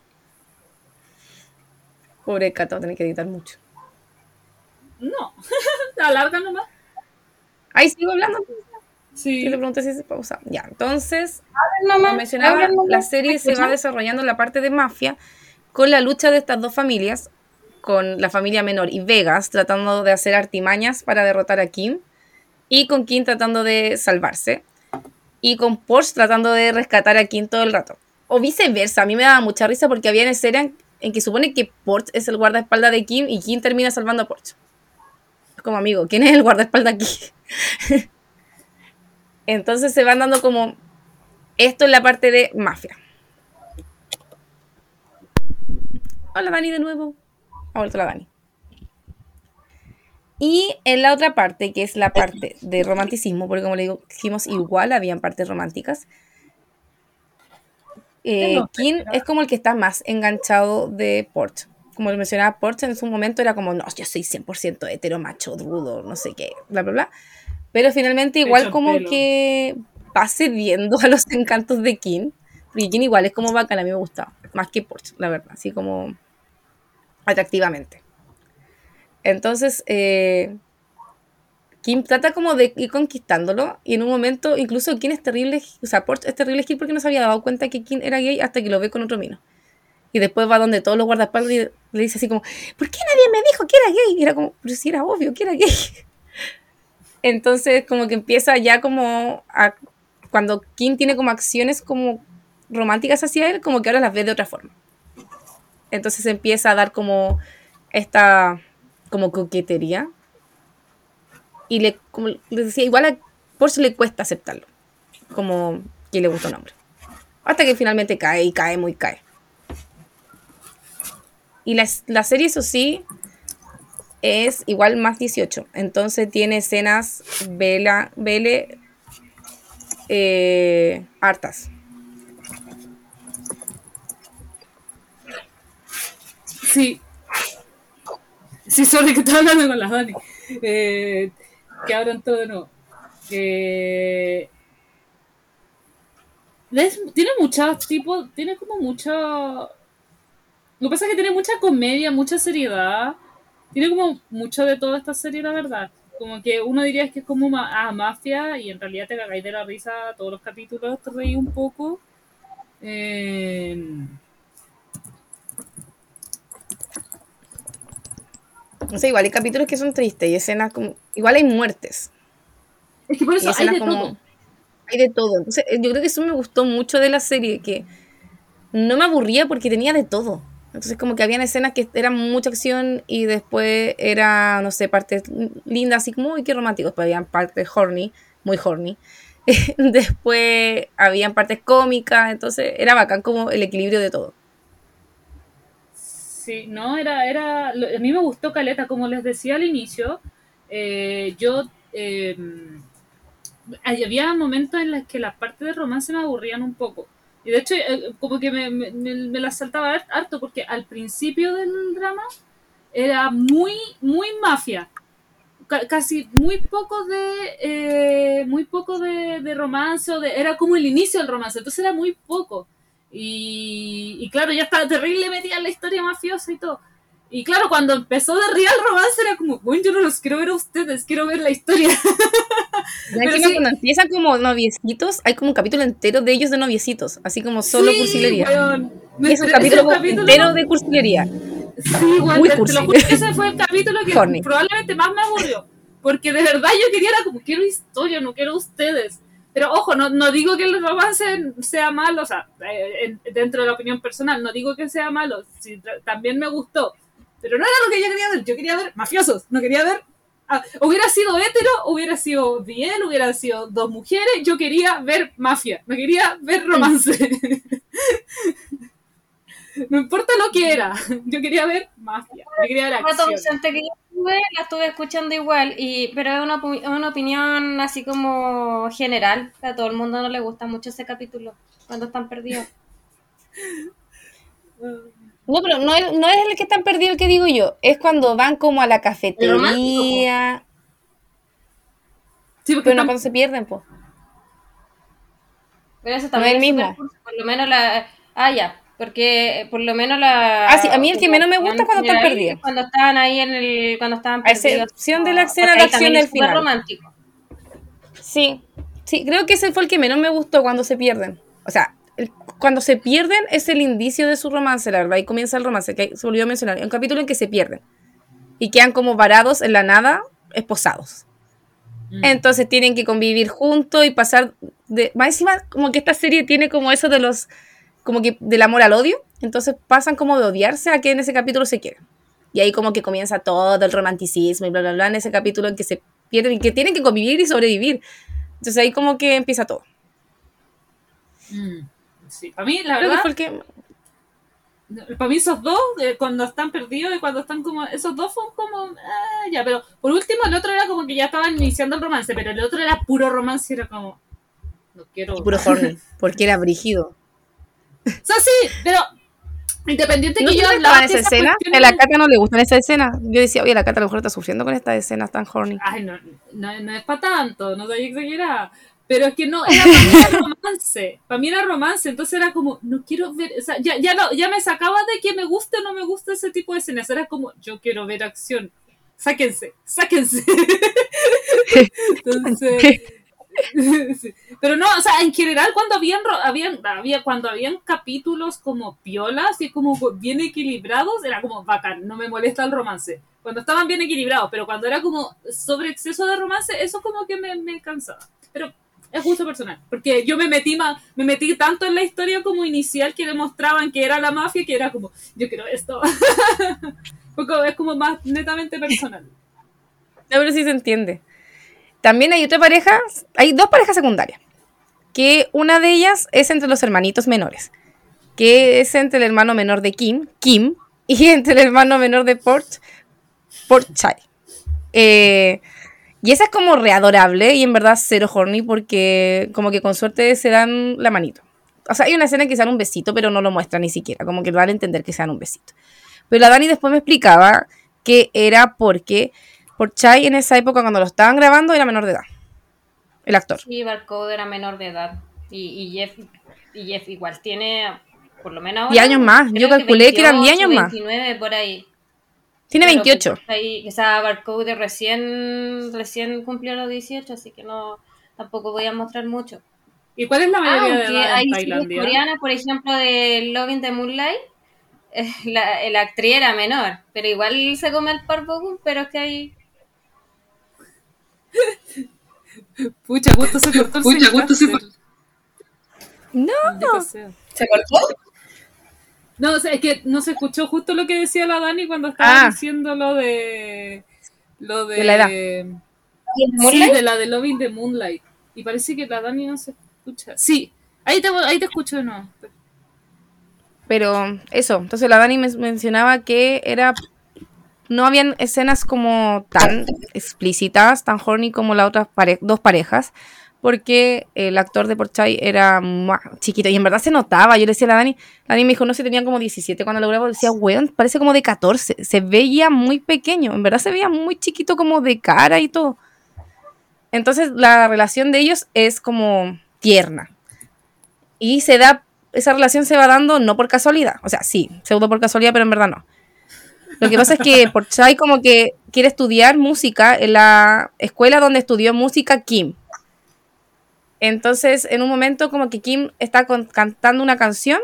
Pobre Cata, va a tener que editar mucho. No. Alarga nomás. Ahí sigo hablando. Sí. Yo te pregunté si se pausa. Ya, entonces, como mencionaba, la serie ¿Me se va desarrollando en la parte de mafia con la lucha de estas dos familias, con la familia menor y Vegas tratando de hacer artimañas para derrotar a Kim, y con Kim tratando de salvarse, y con Porsche tratando de rescatar a Kim todo el rato. O viceversa, a mí me daba mucha risa porque había escenas en, en que supone que Porsche es el guardaespaldas de Kim y Kim termina salvando a Porsche. Como amigo, ¿quién es el guardaespaldas aquí? Entonces se van dando como esto es la parte de mafia. Hola Dani de nuevo. Ha vuelto la Dani. Y en la otra parte, que es la parte de romanticismo, porque como le digo, dijimos igual, habían partes románticas. Eh, Kim es como el que está más enganchado de Port. Como le mencionaba, Port en su momento era como, no, yo soy 100% hetero, macho, rudo, no sé qué, bla, bla, bla. Pero finalmente igual como pelo. que va cediendo a los encantos de Kim. Porque Kim igual es como bacán, a mí me gustaba. Más que Porsche, la verdad. Así como atractivamente. Entonces, eh, Kim trata como de ir conquistándolo. Y en un momento, incluso Kim es terrible. O sea, Porsche es terrible Kim porque no se había dado cuenta que Kim era gay hasta que lo ve con otro mino. Y después va donde todos los guardaespaldas y le dice así como, ¿por qué nadie me dijo que era gay? Y era como, pero si era obvio que era gay. Entonces, como que empieza ya como a, cuando Kim tiene como acciones como románticas hacia él, como que ahora las ve de otra forma. Entonces empieza a dar como esta como coquetería. Y le, como les decía, igual a Porsche le cuesta aceptarlo. Como que le gusta un hombre. Hasta que finalmente cae y cae muy cae. Y la, la serie, eso sí, es igual más 18. Entonces tiene escenas vela, vele eh, hartas. Sí. Sí, sorry que estaba hablando con las Dani. Eh, que abran todo de nuevo. Eh, tiene muchas tipo, tiene como mucha. Lo que pasa es que tiene mucha comedia, mucha seriedad. Tiene como mucho de toda esta serie, la verdad. Como que uno diría que es como ma- ah, mafia y en realidad te cagáis de la risa todos los capítulos, te reí un poco. Eh, No sé, igual hay capítulos que son tristes y escenas como... Igual hay muertes. es que por eso hay de como... todo. Hay de todo. Entonces, eh, yo creo que eso me gustó mucho de la serie, que no me aburría porque tenía de todo. Entonces como que habían escenas que eran mucha acción y después era, no sé, partes lindas, así muy que románticos, pero habían partes horny, muy horny. después habían partes cómicas, entonces era bacán como el equilibrio de todo. Sí, no, era, era, a mí me gustó Caleta, como les decía al inicio, eh, yo, eh, había momentos en los que las partes de romance me aburrían un poco. Y de hecho, eh, como que me, me, me las saltaba harto, porque al principio del drama era muy, muy mafia. casi muy poco de muy poco de, romance, de, era como el inicio del romance, entonces era muy poco. Y, y claro, ya estaba terrible metida en la historia mafiosa y todo. Y claro, cuando empezó de Real Romance era como, bueno, yo no los quiero ver a ustedes, quiero ver la historia. Pero sí. cuando empiezan como noviecitos, hay como un capítulo entero de ellos de noviecitos, así como solo sí, cursilería. Es un capítulo, capítulo, entero de cursilería. Sí, igual, Muy te, cursi. te lo juro que ese fue el capítulo que Horny. probablemente más me aburrió. Porque de verdad yo quería, era como, quiero historia, no quiero ustedes. Pero ojo, no, no digo que el romance sea malo, o sea, eh, dentro de la opinión personal, no digo que sea malo, si, también me gustó pero no era lo que yo quería ver, yo quería ver mafiosos, no quería ver... Ah, hubiera sido hetero, hubiera sido bien, hubiera sido dos mujeres, yo quería ver mafia, no quería ver romance. no importa lo que era, yo quería ver mafia, yo quería ver acción. que yo estuve, la estuve escuchando igual, y, pero es una, una opinión así como general, a todo el mundo no le gusta mucho ese capítulo, cuando están perdidos. No, pero no es, no es el que están perdido el que digo yo. Es cuando van como a la cafetería. Sí, porque pero no cuando se pierden, pues. Pero eso también no es el mismo. Por lo menos la. Ah, ya. Porque por lo menos la. Ah, sí, a mí el que menos me gusta es cuando están perdidos. Cuando estaban ahí en el. Cuando estaban perdidos. A excepción de la escena de acción del final. romántico. Sí. Sí, creo que ese fue el que menos me gustó cuando se pierden. O sea, cuando se pierden es el indicio de su romance, la verdad, y comienza el romance, que se volvió a mencionar, un capítulo en que se pierden y quedan como varados en la nada, esposados. Mm. Entonces tienen que convivir juntos y pasar de... Más encima, como que esta serie tiene como eso de los... como que del amor al odio, entonces pasan como de odiarse a que en ese capítulo se quieren. Y ahí como que comienza todo el romanticismo y bla, bla, bla, en ese capítulo en que se pierden y que tienen que convivir y sobrevivir. Entonces ahí como que empieza todo. Mm. Sí, para mí, la verdad. Para mí, esos dos, eh, cuando están perdidos y cuando están como. Esos dos son como. Ah, ya, pero por último, el otro era como que ya estaban iniciando el romance, pero el otro era puro romance y era como. No quiero. puro horny, porque era brígido. O sea, sí, pero. Independiente ¿No que yo hablaba en esa escena, a la Cata no le gustan esa escena. Yo decía, oye, la Cata a lo mejor está sufriendo con estas escenas tan horny. Ay, no, no, no es para tanto, no soy exagerada. Pero es que no, era, para mí era romance. Para mí era romance. Entonces era como, no quiero ver. O sea, ya, ya, no, ya me sacaba de que me guste o no me gusta ese tipo de escenas. Era como, yo quiero ver acción. Sáquense, sáquense. Entonces. Pero no, o sea, en general cuando habían, habían, había, cuando habían capítulos como piolas y como bien equilibrados, era como bacán, no me molesta el romance. Cuando estaban bien equilibrados, pero cuando era como sobre exceso de romance, eso como que me, me cansaba. Pero es gusto personal, porque yo me metí más, me metí tanto en la historia como inicial que demostraban que era la mafia, que era como, yo quiero esto. es como más netamente personal. A ver si se entiende. También hay otra pareja, hay dos parejas secundarias, que una de ellas es entre los hermanitos menores, que es entre el hermano menor de Kim, Kim, y entre el hermano menor de Port, Port Chai. Eh, y esa es como readorable y en verdad cero horny porque como que con suerte se dan la manito. O sea, hay una escena en que se dan un besito, pero no lo muestran ni siquiera, como que van a entender que se dan un besito. Pero la Dani después me explicaba que era porque por Chai en esa época cuando lo estaban grabando era menor de edad. El actor. Sí, Barcode era menor de edad. Y, y, Jeff, y Jeff igual tiene por lo menos ahora, 10 años más. Yo calculé que, 28, que eran 10 años 29 más. por ahí. Tiene 28. Ahí, esa barcode recién, recién cumplió los 18, así que no tampoco voy a mostrar mucho. ¿Y cuál es la mayoría de edad hay en Tailandia? coreanas, por ejemplo, de Loving the Moonlight, eh, la, la, actriz era menor, pero igual se come el parvo, pero es que hay... Pucha, justo se cortó el Pucha, justo se cortó. No, ¿Se cortó? No, o sea, es que no se escuchó justo lo que decía la Dani cuando estaba Ah. diciendo lo de. Lo de. De la edad. Sí, de la de Loving the Moonlight. Y parece que la Dani no se escucha. Sí, ahí te, ahí te escucho de nuevo. Pero eso, entonces la Dani men- mencionaba que era. No habían escenas como tan explícitas, tan horny como las otras pare- dos parejas, porque el actor de Porchay era chiquito y en verdad se notaba. Yo le decía a Dani, Dani me dijo, no sé, tenía como 17 cuando lo grabó. Decía, weón, parece como de 14. Se veía muy pequeño, en verdad se veía muy chiquito como de cara y todo. Entonces la relación de ellos es como tierna. Y se da, esa relación se va dando no por casualidad. O sea, sí, pseudo por casualidad, pero en verdad no. Lo que pasa es que Porchay como que quiere estudiar música en la escuela donde estudió música Kim. Entonces, en un momento como que Kim está cantando una canción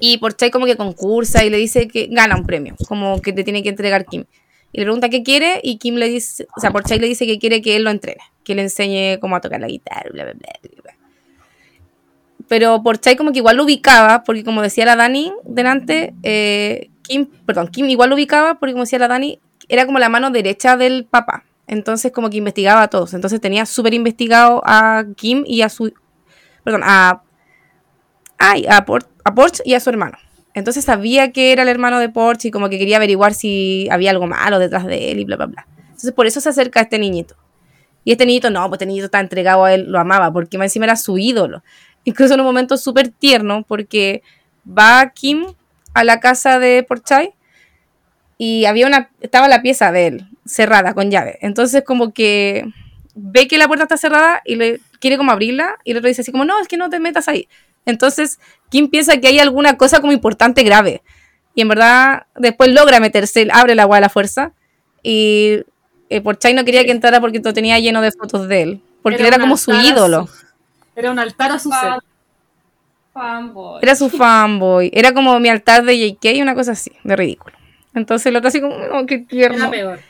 y Porchay como que concursa y le dice que gana un premio, como que te tiene que entregar Kim. Y le pregunta qué quiere y Kim le dice, o sea, Porchay le dice que quiere que él lo entrene, que le enseñe cómo a tocar la guitarra, bla, bla, bla, bla. Pero Porchay como que igual lo ubicaba, porque como decía la Dani delante, eh, Kim, perdón, Kim igual lo ubicaba, porque como decía la Dani, era como la mano derecha del papá. Entonces como que investigaba a todos. Entonces tenía súper investigado a Kim y a su... Perdón, a... Ay, a, Por- a Porsche y a su hermano. Entonces sabía que era el hermano de Porsche y como que quería averiguar si había algo malo detrás de él y bla, bla, bla. Entonces por eso se acerca a este niñito. Y este niñito, no, pues este niñito está entregado a él, lo amaba, porque más encima era su ídolo. Incluso en un momento súper tierno, porque va Kim a la casa de Porchay y había una, estaba la pieza de él cerrada con llave. Entonces como que ve que la puerta está cerrada y le quiere como abrirla y el otro dice así como, no, es que no te metas ahí. Entonces Kim piensa que hay alguna cosa como importante grave. Y en verdad después logra meterse, abre la agua a la fuerza y eh, Porchay no quería que entrara porque lo tenía lleno de fotos de él. Porque él era como su ídolo. Era un altar a su ser. Fanboy. Era su fanboy. Era como mi altar de JK, una cosa así, de ridículo. Entonces el otro así como, no, qué tierno. peor.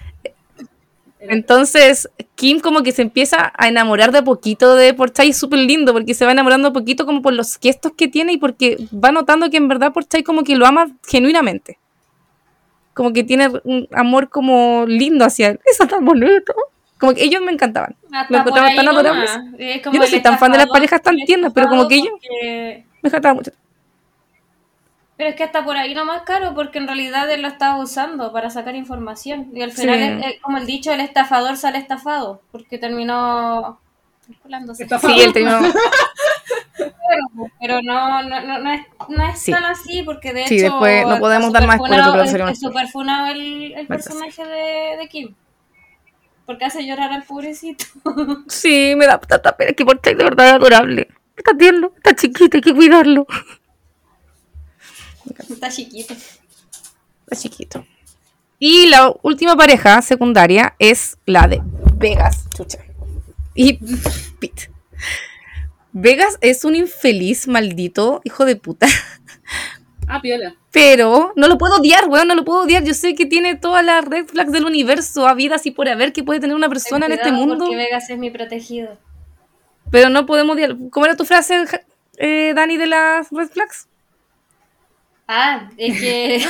Entonces Kim como que se empieza a enamorar de a poquito de Porchay. Es súper lindo porque se va enamorando a poquito como por los gestos que tiene y porque va notando que en verdad Porchay como que lo ama genuinamente. Como que tiene un amor como lindo hacia él. Eso tan bonito. Como que ellos me encantaban. Hasta Lo encontraba por tan adorables. Es Yo no soy tan fan de las parejas tan tiernas, pero como que ellos- porque- Me encantaba mucho. Pero es que está por ahí nomás caro porque en realidad él lo estaba usando para sacar información. Y al final, Sí. es- es como el dicho, el estafador sale estafado porque terminó. Estafado. Sí, él terminó. Pero, pero no, no, no, no es, no es Sí. tan así porque de Sí, hecho después no podemos dar más superfunado- a es- salir más es súper funado el, el personaje de, de Kim. Porque hace llorar al pobrecito. Sí, me da tanta pena que Porchay de verdad es adorable. Está tierno, está chiquito, hay que cuidarlo. Está chiquito. Está chiquito. Y la última pareja secundaria es la de Vegas, chucha. Y Pete. Vegas es un infeliz maldito hijo de puta. Ah, piola. Pero no lo puedo odiar, weón, no lo puedo odiar. Yo sé que tiene todas las red flags del universo, habidas y por haber que puede tener una persona en este mundo. Porque Vegas es mi protegido. Pero no podemos odiar. ¿Cómo era tu frase, eh, Dani, de las red flags? Ah, es que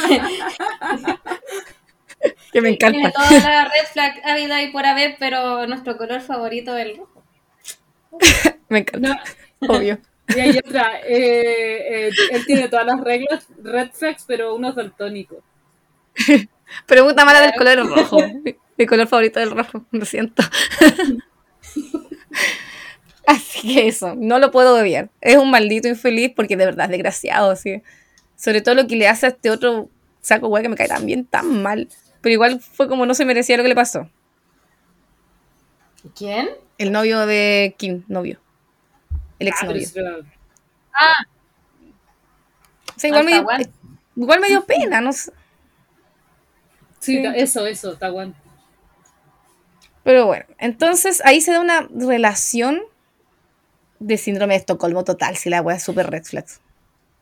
Que me tiene encanta. toda la red flag habida y por haber, pero nuestro color favorito es el rojo. Me encanta. No, Obvio. y hay otra. eh, eh, él tiene todas las reglas, red flags, pero uno es daltónico. Pregunta mala del color rojo. Mi- Mi color favorito es el rojo, lo siento. Así que eso, no lo puedo odiar. Es un maldito infeliz porque de verdad es desgraciado, sí. Sobre todo lo que le hace a este otro saco güey que me cae tan bien, tan mal. Pero igual fue como no se merecía lo que le pasó. ¿Quién? El novio de Kim, novio. El Ah, exnovio. es- O sea, igual me, dio, igual me dio pena, no sé. Sí, eso, eso, está bueno. Pero bueno, entonces ahí se da una relación de síndrome de Estocolmo total, si la wea es súper red flags.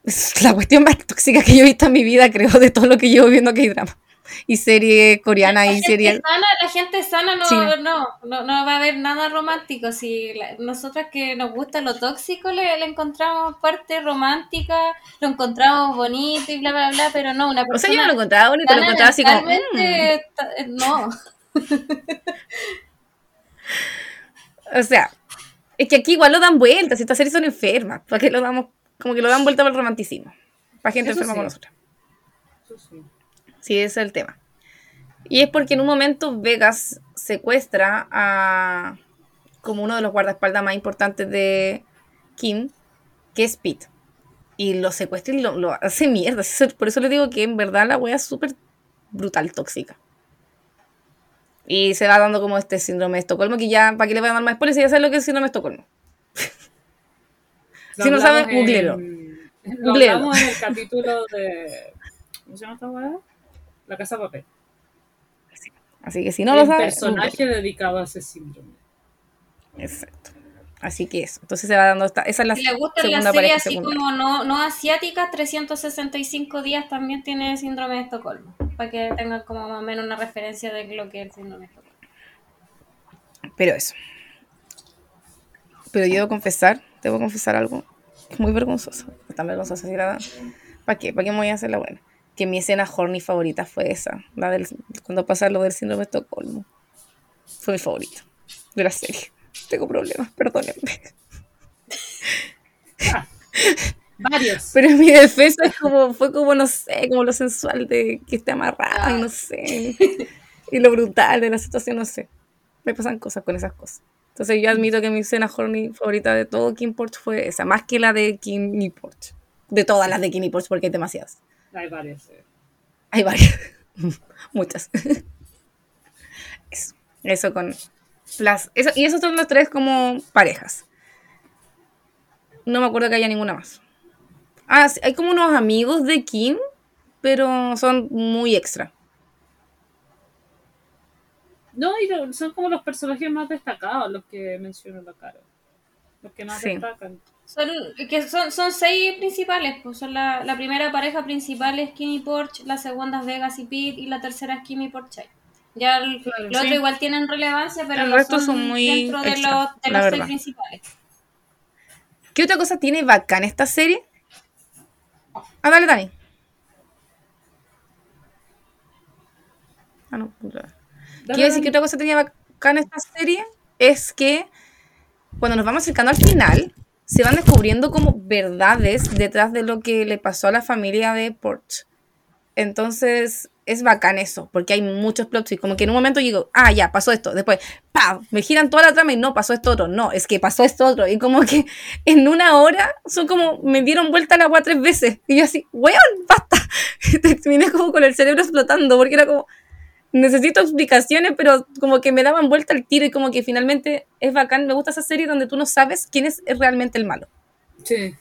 Es la cuestión más tóxica que yo he visto en mi vida, creo, de todo lo que llevo viendo que hay drama. y serie coreana La y gente serie... sana, la gente sana no, China. no, no, no va a haber nada romántico. Si la- nosotras que nos gusta lo tóxico le, le encontramos parte romántica, lo encontramos bonito y bla, bla, bla, pero no, una O persona sea, yo no lo encontraba bonito, lo encontraba así como... eh, No. O sea, es que aquí igual lo dan vueltas, estas series son enfermas, ¿para qué lo damos? Como que lo dan vuelta para el romanticismo, para gente Eso enferma sí. como nosotros. Eso sí. Sí, ese es el tema. Y es porque en un momento Vegas secuestra a como uno de los guardaespaldas más importantes de Kim, que es Pete. Y lo secuestra y lo, lo hace mierda. Por eso le digo que en verdad la wea es súper brutal, tóxica. Y se va dando como este síndrome de Estocolmo, que ya, ¿para qué le voy a dar más spoilers si ya saben lo que es síndrome de Estocolmo? Si no en- googleelo. Lo hablamos en el capítulo de. ¿Cómo se llama esta weá? La Casa de Papel. Así que si no el lo saben, personaje dedicado a ese síndrome. Exacto. Así que eso. Entonces se va dando esta. Esa es la si le gustan segunda las series pareja así secundaria. como no, no asiáticas, 365 días también tiene síndrome de Estocolmo, para que tengan como más o menos una referencia de lo que es el síndrome de Estocolmo. Pero eso. Pero yo debo confesar, debo confesar algo. Es muy vergonzoso. Es tan vergonzoso. así la- ¿Para qué? ¿Para qué me voy a hacer la buena? Que mi escena horny favorita fue esa. La del, cuando pasa lo del síndrome de Estocolmo. Fue mi favorita de la serie. Tengo problemas, perdónenme. Varios. Pero en mi defensa es como, fue como, no sé, como lo sensual de que esté amarrada no sé. Y lo brutal de la situación, no sé. Me pasan cosas con esas cosas. Entonces yo admito que mi escena horny favorita de todo Kim Porch fue esa, más que la de Kim Porch. De todas las de Kim Porch, porque hay demasiadas. Hay varios. eh. Hay varias. Muchas. Eso. Eso con las. Eso, y esos son los tres como parejas. No me acuerdo que haya ninguna más. Ah, sí, hay como unos amigos de Kim, pero son muy extra. No, y son como los personajes más destacados los que mencionó la cara. Los que más Sí. destacan. Son, que son, son seis principales, pues son la, la primera pareja principal es Kimmy Porch, la segunda es Vegas y Pete y la tercera es Kimmy Porchai. Ya el, Claro, los sí. otros igual tienen relevancia, pero El resto son, son muy dentro de extra, los, de la los seis verdad. principales. ¿Qué otra cosa tiene bacán esta serie? Ah, dale, Dani. Ah, no. Quiero decir que otra cosa tenía bacán esta serie es que cuando nos vamos acercando al final, se van descubriendo como verdades detrás de lo que le pasó a la familia de Porch. Entonces, es bacán eso, porque hay muchos plot twists. Como que en un momento digo, ah, ya, pasó esto. Después, pa, me giran toda la trama y no, pasó esto otro. No, es que pasó esto otro. Y como que en una hora son como, me dieron vuelta la agua tres veces. Y yo así, weón, basta. Y terminé como con el cerebro explotando, porque era como, necesito explicaciones, pero como que me daban vuelta al tiro y como que finalmente es bacán. Me gusta esa serie donde tú no sabes quién es realmente el malo. Sí.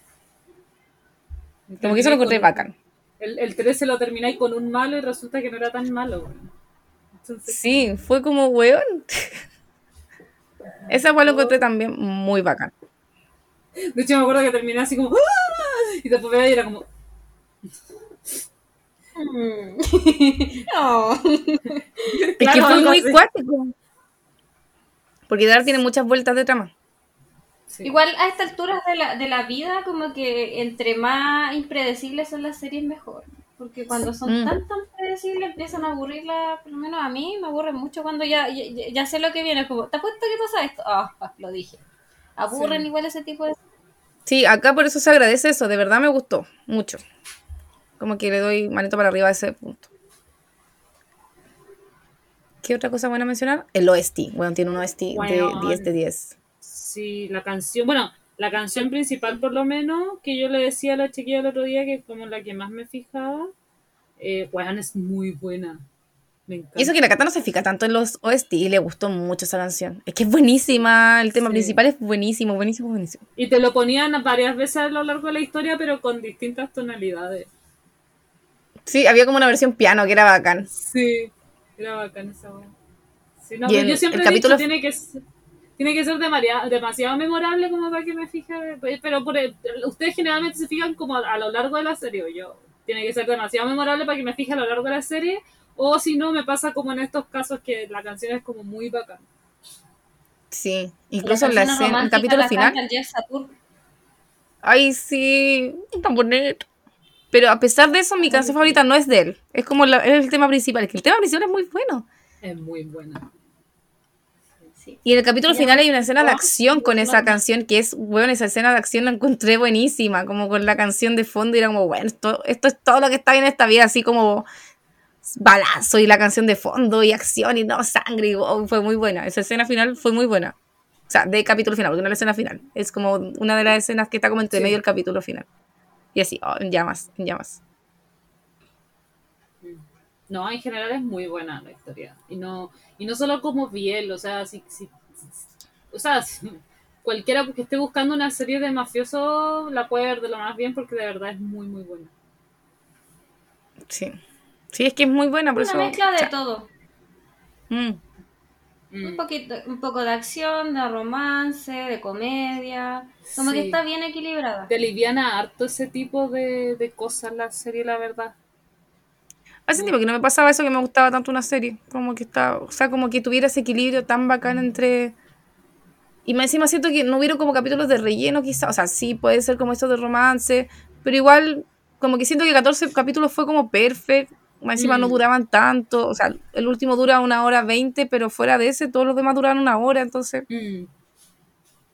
Como que eso lo encontré Con- bacán. El, el 13 lo termináis con un malo y resulta que no era tan malo. Entonces, Sí, fue como, weón. Esa weón lo encontré también muy bacán. de hecho, me acuerdo que terminé así como. ¡Ah! Y después era como. No. Es que Claro, fue muy cuático. Porque Dar tiene muchas vueltas de trama. Sí. Igual a estas alturas de la, de la vida, como que entre más impredecibles son las series, mejor. Porque cuando son Mm. tan, tan predecibles, empiezan a aburrirla, por lo menos a mí, me aburre mucho cuando ya, ya, ya sé lo que viene. Como, ¿te apuesto que pasa esto? Ah, ah, lo dije. Aburren Sí. igual ese tipo de... Sí, acá por eso se agradece eso. De verdad me gustó mucho. Como que le doy manito para arriba a ese punto. ¿Qué otra cosa buena mencionar? El OST. Bueno, tiene un OST de Weón. 10 de 10. Sí, la canción, bueno, la canción principal por lo menos, que yo le decía a la chiquilla el otro día, que es como la que más me fijaba, eh, weón, es muy buena. Me encanta. Y eso que la Cata no se fija tanto en los OST y le gustó mucho esa canción. Es que es buenísima. El tema Sí. principal es buenísimo, buenísimo, buenísimo. Y te lo ponían varias veces a lo largo de la historia, pero con distintas tonalidades. Sí, había como una versión piano que era bacán. Sí, era bacán esa weá. Sí, no, yo siempre el he capítulo- dicho, tiene que tiene que ser demasiado memorable como para que me fije, pero por el- ustedes generalmente se fijan como a, a lo largo de la serie, o yo, tiene que ser demasiado memorable para que me fije a lo largo de la serie, O si no, me pasa como en estos casos que la canción es como muy bacán. Sí, incluso en la canción escena, el capítulo la final. Ay, sí, tan bonito. Pero a pesar de eso, mi canción favorita no es de él. Es como la- es el tema principal. Es que el tema principal es muy bueno. Es muy buena. Sí. Y en el capítulo final hay una escena de acción con esa canción que es, bueno, esa escena de acción la encontré buenísima, como con la canción de fondo y era como, bueno, esto, esto es todo lo que está bien en esta vida, así como balazo y la canción de fondo y acción y no sangre, y wow, fue muy buena. Esa escena final fue muy buena. O sea, de capítulo final, porque no es la escena final. Es como una de las escenas que está como entre Sí. medio del capítulo final. Y así, oh, en llamas, en llamas. No, en general es muy buena la historia. Y no, y no solo como Biel, o sea, si, si- o sea, si cualquiera que esté buscando una serie de mafiosos la puede ver de lo más bien porque de verdad es muy, muy buena. Sí. Sí, es que es muy buena, por Una eso. mezcla de o sea, todo. mm. Un Mm. poquito, un poco de acción, de romance, de comedia. Como que Sí. está bien equilibrada. Te aliviana harto ese tipo de, de cosas la serie, la verdad. Hace tiempo que no me pasaba eso que me gustaba tanto una serie. Como que está, o sea, como que tuviera ese equilibrio tan bacán entre. Y más encima siento que no hubieron como capítulos de relleno, quizá. O sea, sí puede ser como estos de romance. Pero igual, como que siento que 14 capítulos fue como perfect. Más encima no Mm. duraban tanto. O sea, el último dura una hora veinte, pero fuera de ese, todos los demás duraban una hora. Entonces, Mm.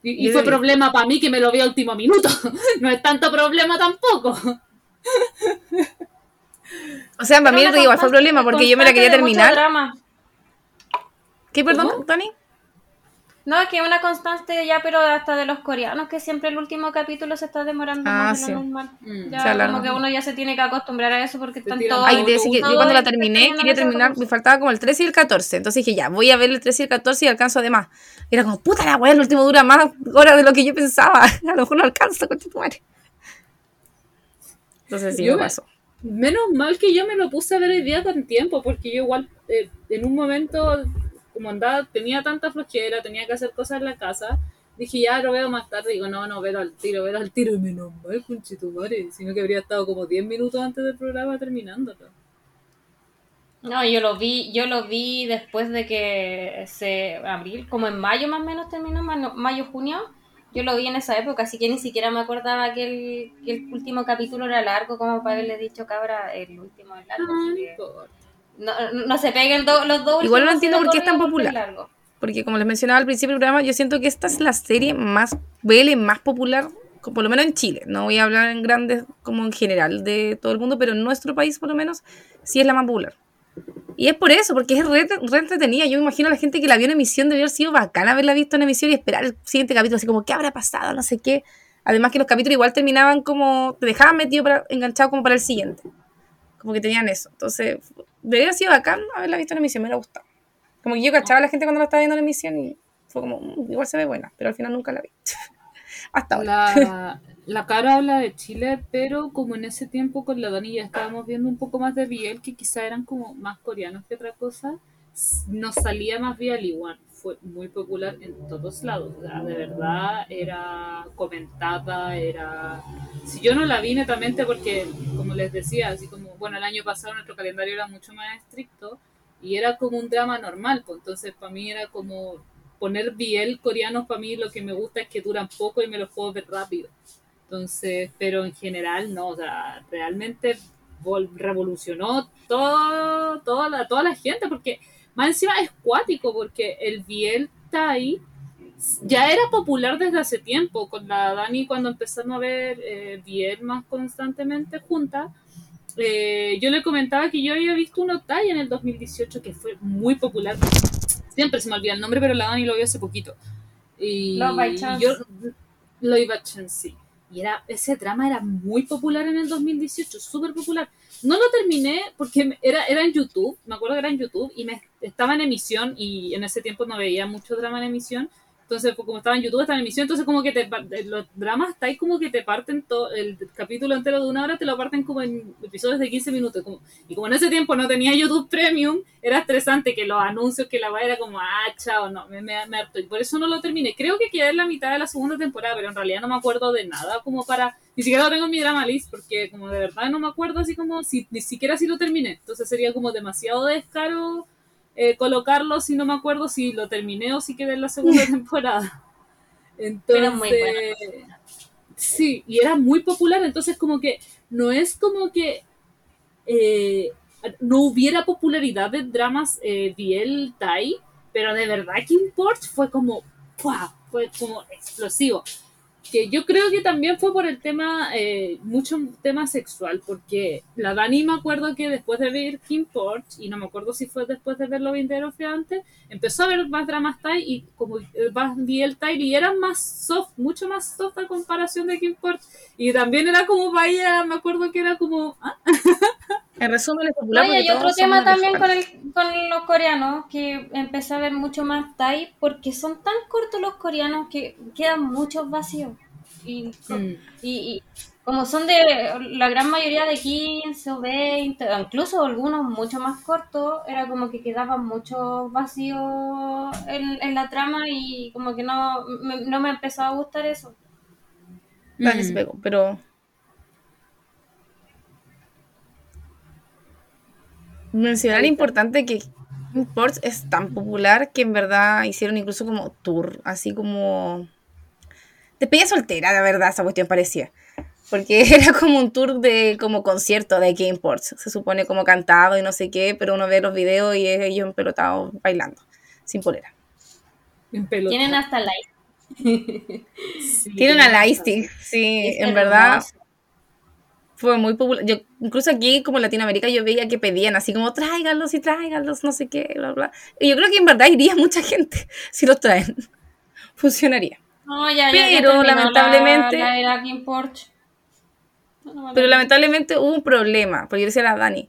Y, y fue problema para mí que me lo vi a último minuto. no es tanto problema tampoco. o sea, para mí Pero te igual fue problema porque yo me la quería terminar. ¿Qué, perdón, ¿Cómo? Tani? No, es que una constante ya, pero hasta de los coreanos, que siempre el último capítulo se está demorando Ah, más de sí. lo normal. Mm. Ya como que uno ya se tiene que acostumbrar a eso porque Se están todos... Ay, todo, de decir que yo cuando la el- terminé, quería terminar, me faltaba como el 13 y el 14. Entonces dije, ya, voy a ver el 13 y el 14 y alcanzo además. Era como, puta la weá, el último dura más horas de lo que yo pensaba. A lo mejor no alcanzo, con tu madre. Entonces sí, Yo me pasó. Menos mal que yo me lo puse a ver hoy día con tiempo, porque yo igual eh, en un momento, como andaba, tenía tanta flojera, tenía que hacer cosas en la casa, dije ya lo veo más tarde, digo no, no, veo al tiro, veo al tiro, y menos mal, conchetumare, sino que habría estado como 10 minutos antes del programa terminándolo. No, yo lo vi, yo lo vi después de que se abril, como en mayo más o menos terminó, mayo, junio. Yo lo vi en esa época, así que ni siquiera me acordaba que el, que el último capítulo era largo, como para haberle dicho, cabra, el último es largo. No, no no, se peguen do- los dos Igual no entiendo por qué es tan popular. largo. Porque como les mencionaba al principio del programa, yo siento que esta es la serie más BL más popular, por lo menos en Chile. No voy a hablar en grandes como en general de todo el mundo, pero en nuestro país por lo menos sí es la más popular. Y es por eso, porque es re, re entretenida. Yo me imagino a la gente que la vio en emisión debe haber sido bacana haberla visto en emisión y esperar el siguiente capítulo, así como, ¿qué habrá pasado? No sé qué. Además que los capítulos igual terminaban como, te dejaban metido, para, enganchado como para el siguiente. Como que tenían eso. Entonces, debería haber sido bacán haberla visto en emisión, me hubiera gustado. Como que yo cachaba a la gente cuando la estaba viendo en emisión y fue como, "Mm, igual se ve buena, pero al final nunca la vi. Hasta ahora. La, la cara habla de Chile, pero como en ese tiempo con la Dani ya estábamos viendo un poco más de Biel, que quizá eran como más coreanos que otra cosa, nos salía más Biel igual. Fue muy popular en todos lados. o sea, de verdad era comentada, era... Si yo no la vi netamente porque, como les decía, así como, bueno, el año pasado nuestro calendario era mucho más estricto y era como un drama normal, pues entonces para mí era como poner biel coreanos para mí lo que me gusta es que duran poco y me los puedo ver rápido. Entonces, pero en general no, o sea, realmente vol- revolucionó todo, toda, la, toda la gente, porque más encima es cuático, porque el biel Thai ya era popular desde hace tiempo, con la Dani cuando empezamos a ver eh, biel más constantemente juntas. eh, yo le comentaba que yo había visto uno Thai en el 2018 que fue muy popular. Siempre se me olvida el nombre, pero la Dani lo vio hace poquito. Y Love by Chance. yo Love by Chance, sí. Y era, ese drama era muy popular en el 2018, súper popular. No lo terminé porque era, era en YouTube, me acuerdo que era en YouTube, y me estaba en emisión, y en ese tiempo no veía mucho drama en emisión, Entonces, pues, como estaba en YouTube, estaba en emisión, entonces como que te, eh, los dramas está ahí como que te parten todo, el capítulo entero de una hora te lo parten como en episodios de 15 minutos. Y como en ese tiempo no tenía YouTube Premium, era estresante que los anuncios, que la weá era como, ah, chao, no, me, me, me harto. Y por eso no lo terminé. Creo que quedé en la mitad de la segunda temporada, pero en realidad no me acuerdo de nada como para... Ni siquiera lo tengo en mi drama list, porque como de verdad no me acuerdo así como, si, ni siquiera si lo terminé. Entonces sería como demasiado descaro eh, colocarlo si no me acuerdo si lo terminé o si quedé en la segunda temporada. Entonces, Pero muy buena. sí, y era muy popular, entonces como que no es como que eh, no hubiera popularidad de dramas eh, Biel Thai, pero de verdad Kim Porch fue como, ¡pua! fue como explosivo. Que yo creo que también fue por el tema, eh, mucho tema sexual, porque la Dani me acuerdo que después de ver Kim Porch, y no me acuerdo si fue después de ver Lo Vindero fue antes, empezó a ver más dramas Thai y como eh, más Biel Thai y eran más soft, mucho más soft a comparación de Kim Porch. Y también era como vaya, me acuerdo que era como, ah, En resumen, es popular. No, y hay otro tema también con, el, con los coreanos, que empecé a ver mucho más Thai, porque son tan cortos los coreanos que quedan muchos vacíos. Y, Mm. y, y como son de la gran mayoría de 15 o 20, o incluso algunos mucho más cortos, era como que quedaban muchos vacíos en, en la trama y como que no me, no me empezó a gustar eso. Mm. pero. Mencionar importante que Imports es tan popular que en verdad hicieron incluso como tour, así como. Despedida soltera, la verdad, esa cuestión parecía. Porque era como un tour de como concierto de Game Ports. Se supone como cantado y no sé qué, pero uno ve los videos y es ellos empelotados bailando, sin polera. Tienen hasta la Sí, Tienen a Lightstick, sí, en verdad hermoso. Fue muy popular. Yo, incluso aquí, como en Latinoamérica, yo veía que pedían así como tráiganlos y tráiganlos, no sé qué, bla, bla. Y yo creo que en verdad iría mucha gente si los traen. Funcionaría. No, ya, ya, ya Pero, lamentablemente- La. No, no, Pero no. lamentablemente hubo un problema, porque yo decía a la Dani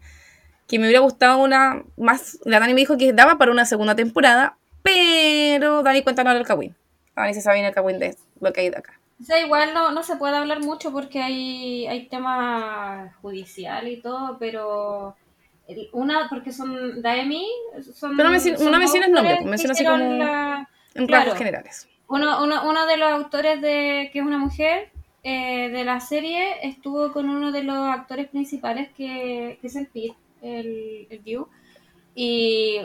que me hubiera gustado una más. La Dani me dijo que daba para una segunda temporada, pero Dani cuéntanos el Kawin. Dani se sabe bien el Kawin de lo que hay de acá. O sea, igual no, no se puede hablar mucho porque hay, hay tema judicial y todo, pero el- una, porque son Daemi, son... Pero menci- son no menciones nombre, autores pues, menciona así como- la- En Claro. rasgos generales. Uno, uno, uno de los autores de que es una mujer eh, de la serie estuvo con uno de los actores principales que, que es el Pete, el, el View. Y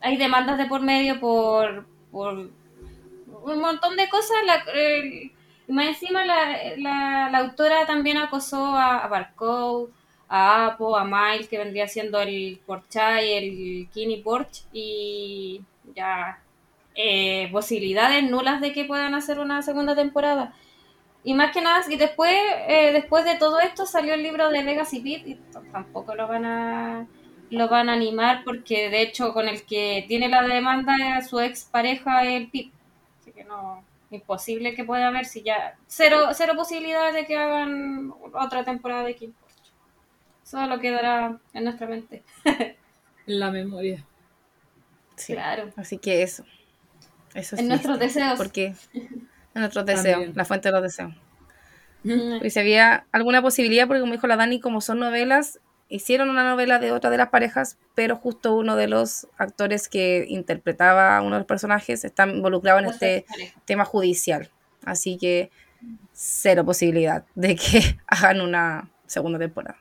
hay demandas de por medio por, por un montón de cosas. La, el- y más encima la, la, la autora también acosó a, a Barcode, a Apo, a Miles, que vendría siendo el Porchay, el Kini Porch, y ya eh, posibilidades nulas de que puedan hacer una segunda temporada. Y más que nada, y después, eh, después de todo esto salió el libro de Vegas y Pete, y tampoco lo van a lo van a animar porque de hecho con el que tiene la demanda es su ex pareja el Pete. Así que no, imposible que pueda haber si ya cero, cero posibilidades de que hagan otra temporada de Kim Porch. Solo quedará en nuestra mente. En la memoria. Sí. Claro. Así que eso. Eso es En nuestros deseos. Porque en nuestros deseos, También. la fuente de los deseos. Mm. Y si había alguna posibilidad, porque como dijo la Dani, como son novelas, hicieron una novela de otra de las parejas, pero justo uno de los actores que interpretaba a uno de los personajes está involucrado en este tema judicial. Así que cero posibilidad de que hagan una segunda temporada.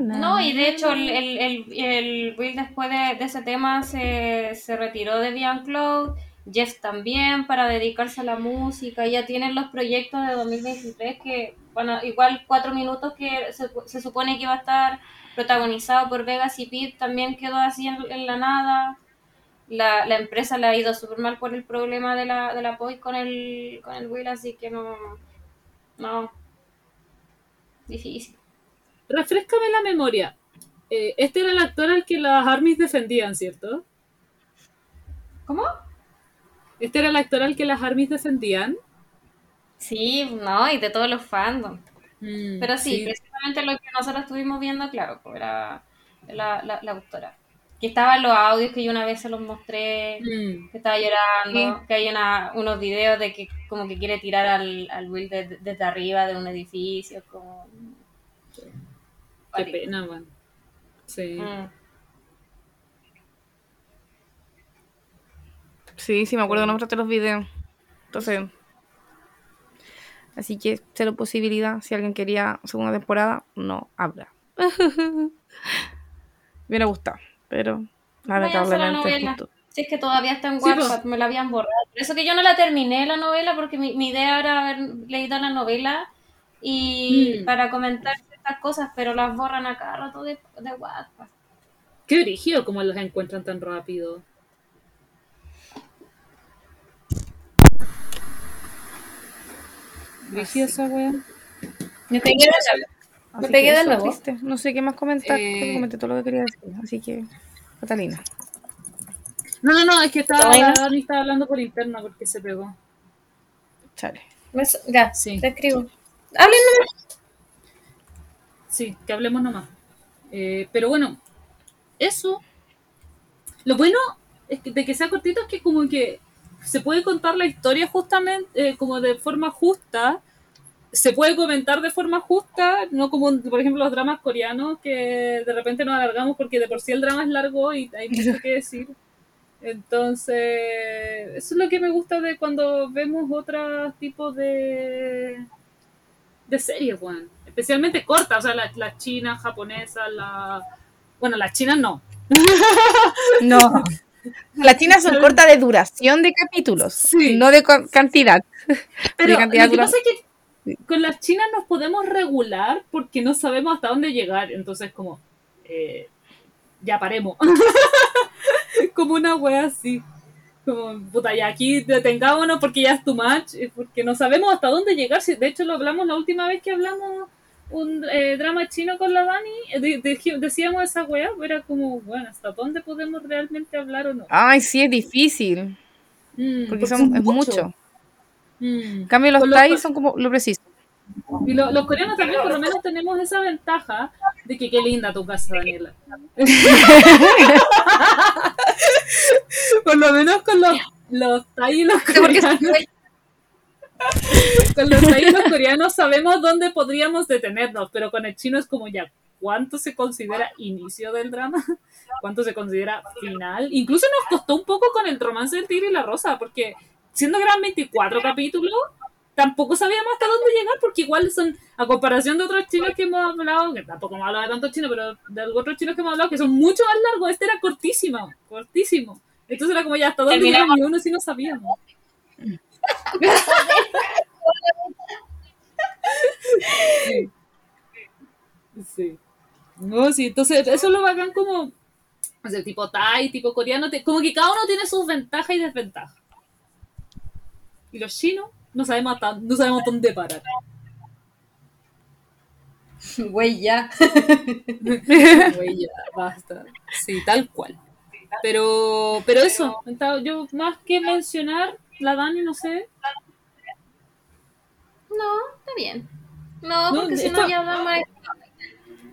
No, y de hecho el, el, el, el Will después de, de ese tema se, se retiró de Beyond Cloud, Jeff también para dedicarse a la música, ya tienen los proyectos de 2023 que, bueno, igual cuatro minutos que se, se supone que iba a estar protagonizado por Vegas y Pete también quedó así en, en la nada. La, la empresa le ha ido súper mal por el problema de la, de la POI con el, con el Will, así que no, no, difícil. Refrescame la memoria. Eh, este era el actor al que las armies defendían, ¿cierto? ¿Cómo? Este era el actor al que las armies defendían. Sí, no, y de todos los fandoms. Pero sí, sí. precisamente lo que nosotros estuvimos viendo, claro, pues era la, la, la autora. Que estaban los audios que yo una vez se los mostré, Mm. que estaba llorando, que hay una, unos videos de que como que quiere tirar al, al Will de- desde arriba de un edificio, como... Qué pena, man. Sí. Mm. Sí, sí, me acuerdo, no mostraste los videos. Entonces. Así que, cero posibilidad. Si alguien quería segunda temporada, no habrá. me hubiera gustado, pero lamentablemente. justo- Si es que todavía está en Sí, pues. me la habían borrado. Por eso que yo no la terminé la novela, porque mi, mi idea era haber leído la novela y Mm. para comentar estas cosas, pero las borran a cada rato de, de Wattpad. Qué brígido como los encuentran tan rápido. Esa wea. Me pegué de nuevo. Así Me que pegué de eso, nuevo. triste. No sé qué más comentar. Eh, comenté todo lo que quería decir. Así que, Catalina. No, no, no, es que estaba, Dani estaba hablando por interno porque se pegó. Chale. So- Ya, Sí. te escribo. Hablen nomás. Sí, que hablemos nomás. Eh, pero bueno, eso. Lo bueno es que, de que sea cortito es que como que se puede contar la historia justamente eh, como de forma justa. Se puede comentar de forma justa, no como por ejemplo los dramas coreanos que de repente nos alargamos porque de por sí el drama es largo y hay mucho que decir. Entonces, eso es lo que me gusta de cuando vemos otros tipos de, de series, weón. Especialmente cortas, o sea, las las chinas, japonesas, la... Bueno, las chinas no. No. Las chinas son cortas de duración de capítulos, Sí. no de cantidad. Pero de cantidad lo que pasa es que con las chinas nos podemos regular porque no sabemos hasta dónde llegar. Entonces, como, eh, ya paremos. como una wea así. Como, puta, ya aquí detengámonos porque ya es too much. Porque no sabemos hasta dónde llegar. De hecho, lo hablamos la última vez que hablamos un eh, drama chino con la Dani. eh, de- de- decíamos esa wea, era como, bueno, ¿hasta dónde podemos realmente hablar o no? Ay, sí, es difícil. Mm, Porque son, es mucho. Mm. En cambio, los Con lo- Thai son como lo preciso. Y lo- los coreanos también por lo menos tenemos esa ventaja de que qué linda tu casa, Daniela. por lo menos con los, los thai y los coreanos. Con los los coreanos sabemos dónde podríamos detenernos, pero con el chino es como ya, ¿cuánto se considera inicio del drama? ¿Cuánto se considera final? Incluso nos costó un poco con el romance del tigre y la rosa, porque siendo que eran 24 capítulos, tampoco sabíamos hasta dónde llegar, porque igual son, a comparación de otros chinos que hemos hablado, que tampoco hemos hablado de tantos chinos, pero de otros chinos que hemos hablado, que son mucho más largos, este era cortísimo, cortísimo. Entonces era como ya, hasta dónde llegamos y uno sí no sabíamos. Sí. Sí. No, sí, entonces eso lo bacán como, o sea, tipo Thai, tipo coreano, te- como que cada uno tiene sus ventajas y desventajas. Y los chinos no sabemos no sabemos dónde parar. Güey, ya. Güey, ya, basta. Sí, tal cual. Pero, pero eso, yo más que mencionar, la Dani, no sé. No, está bien. No, No, porque si esto- no ya da más...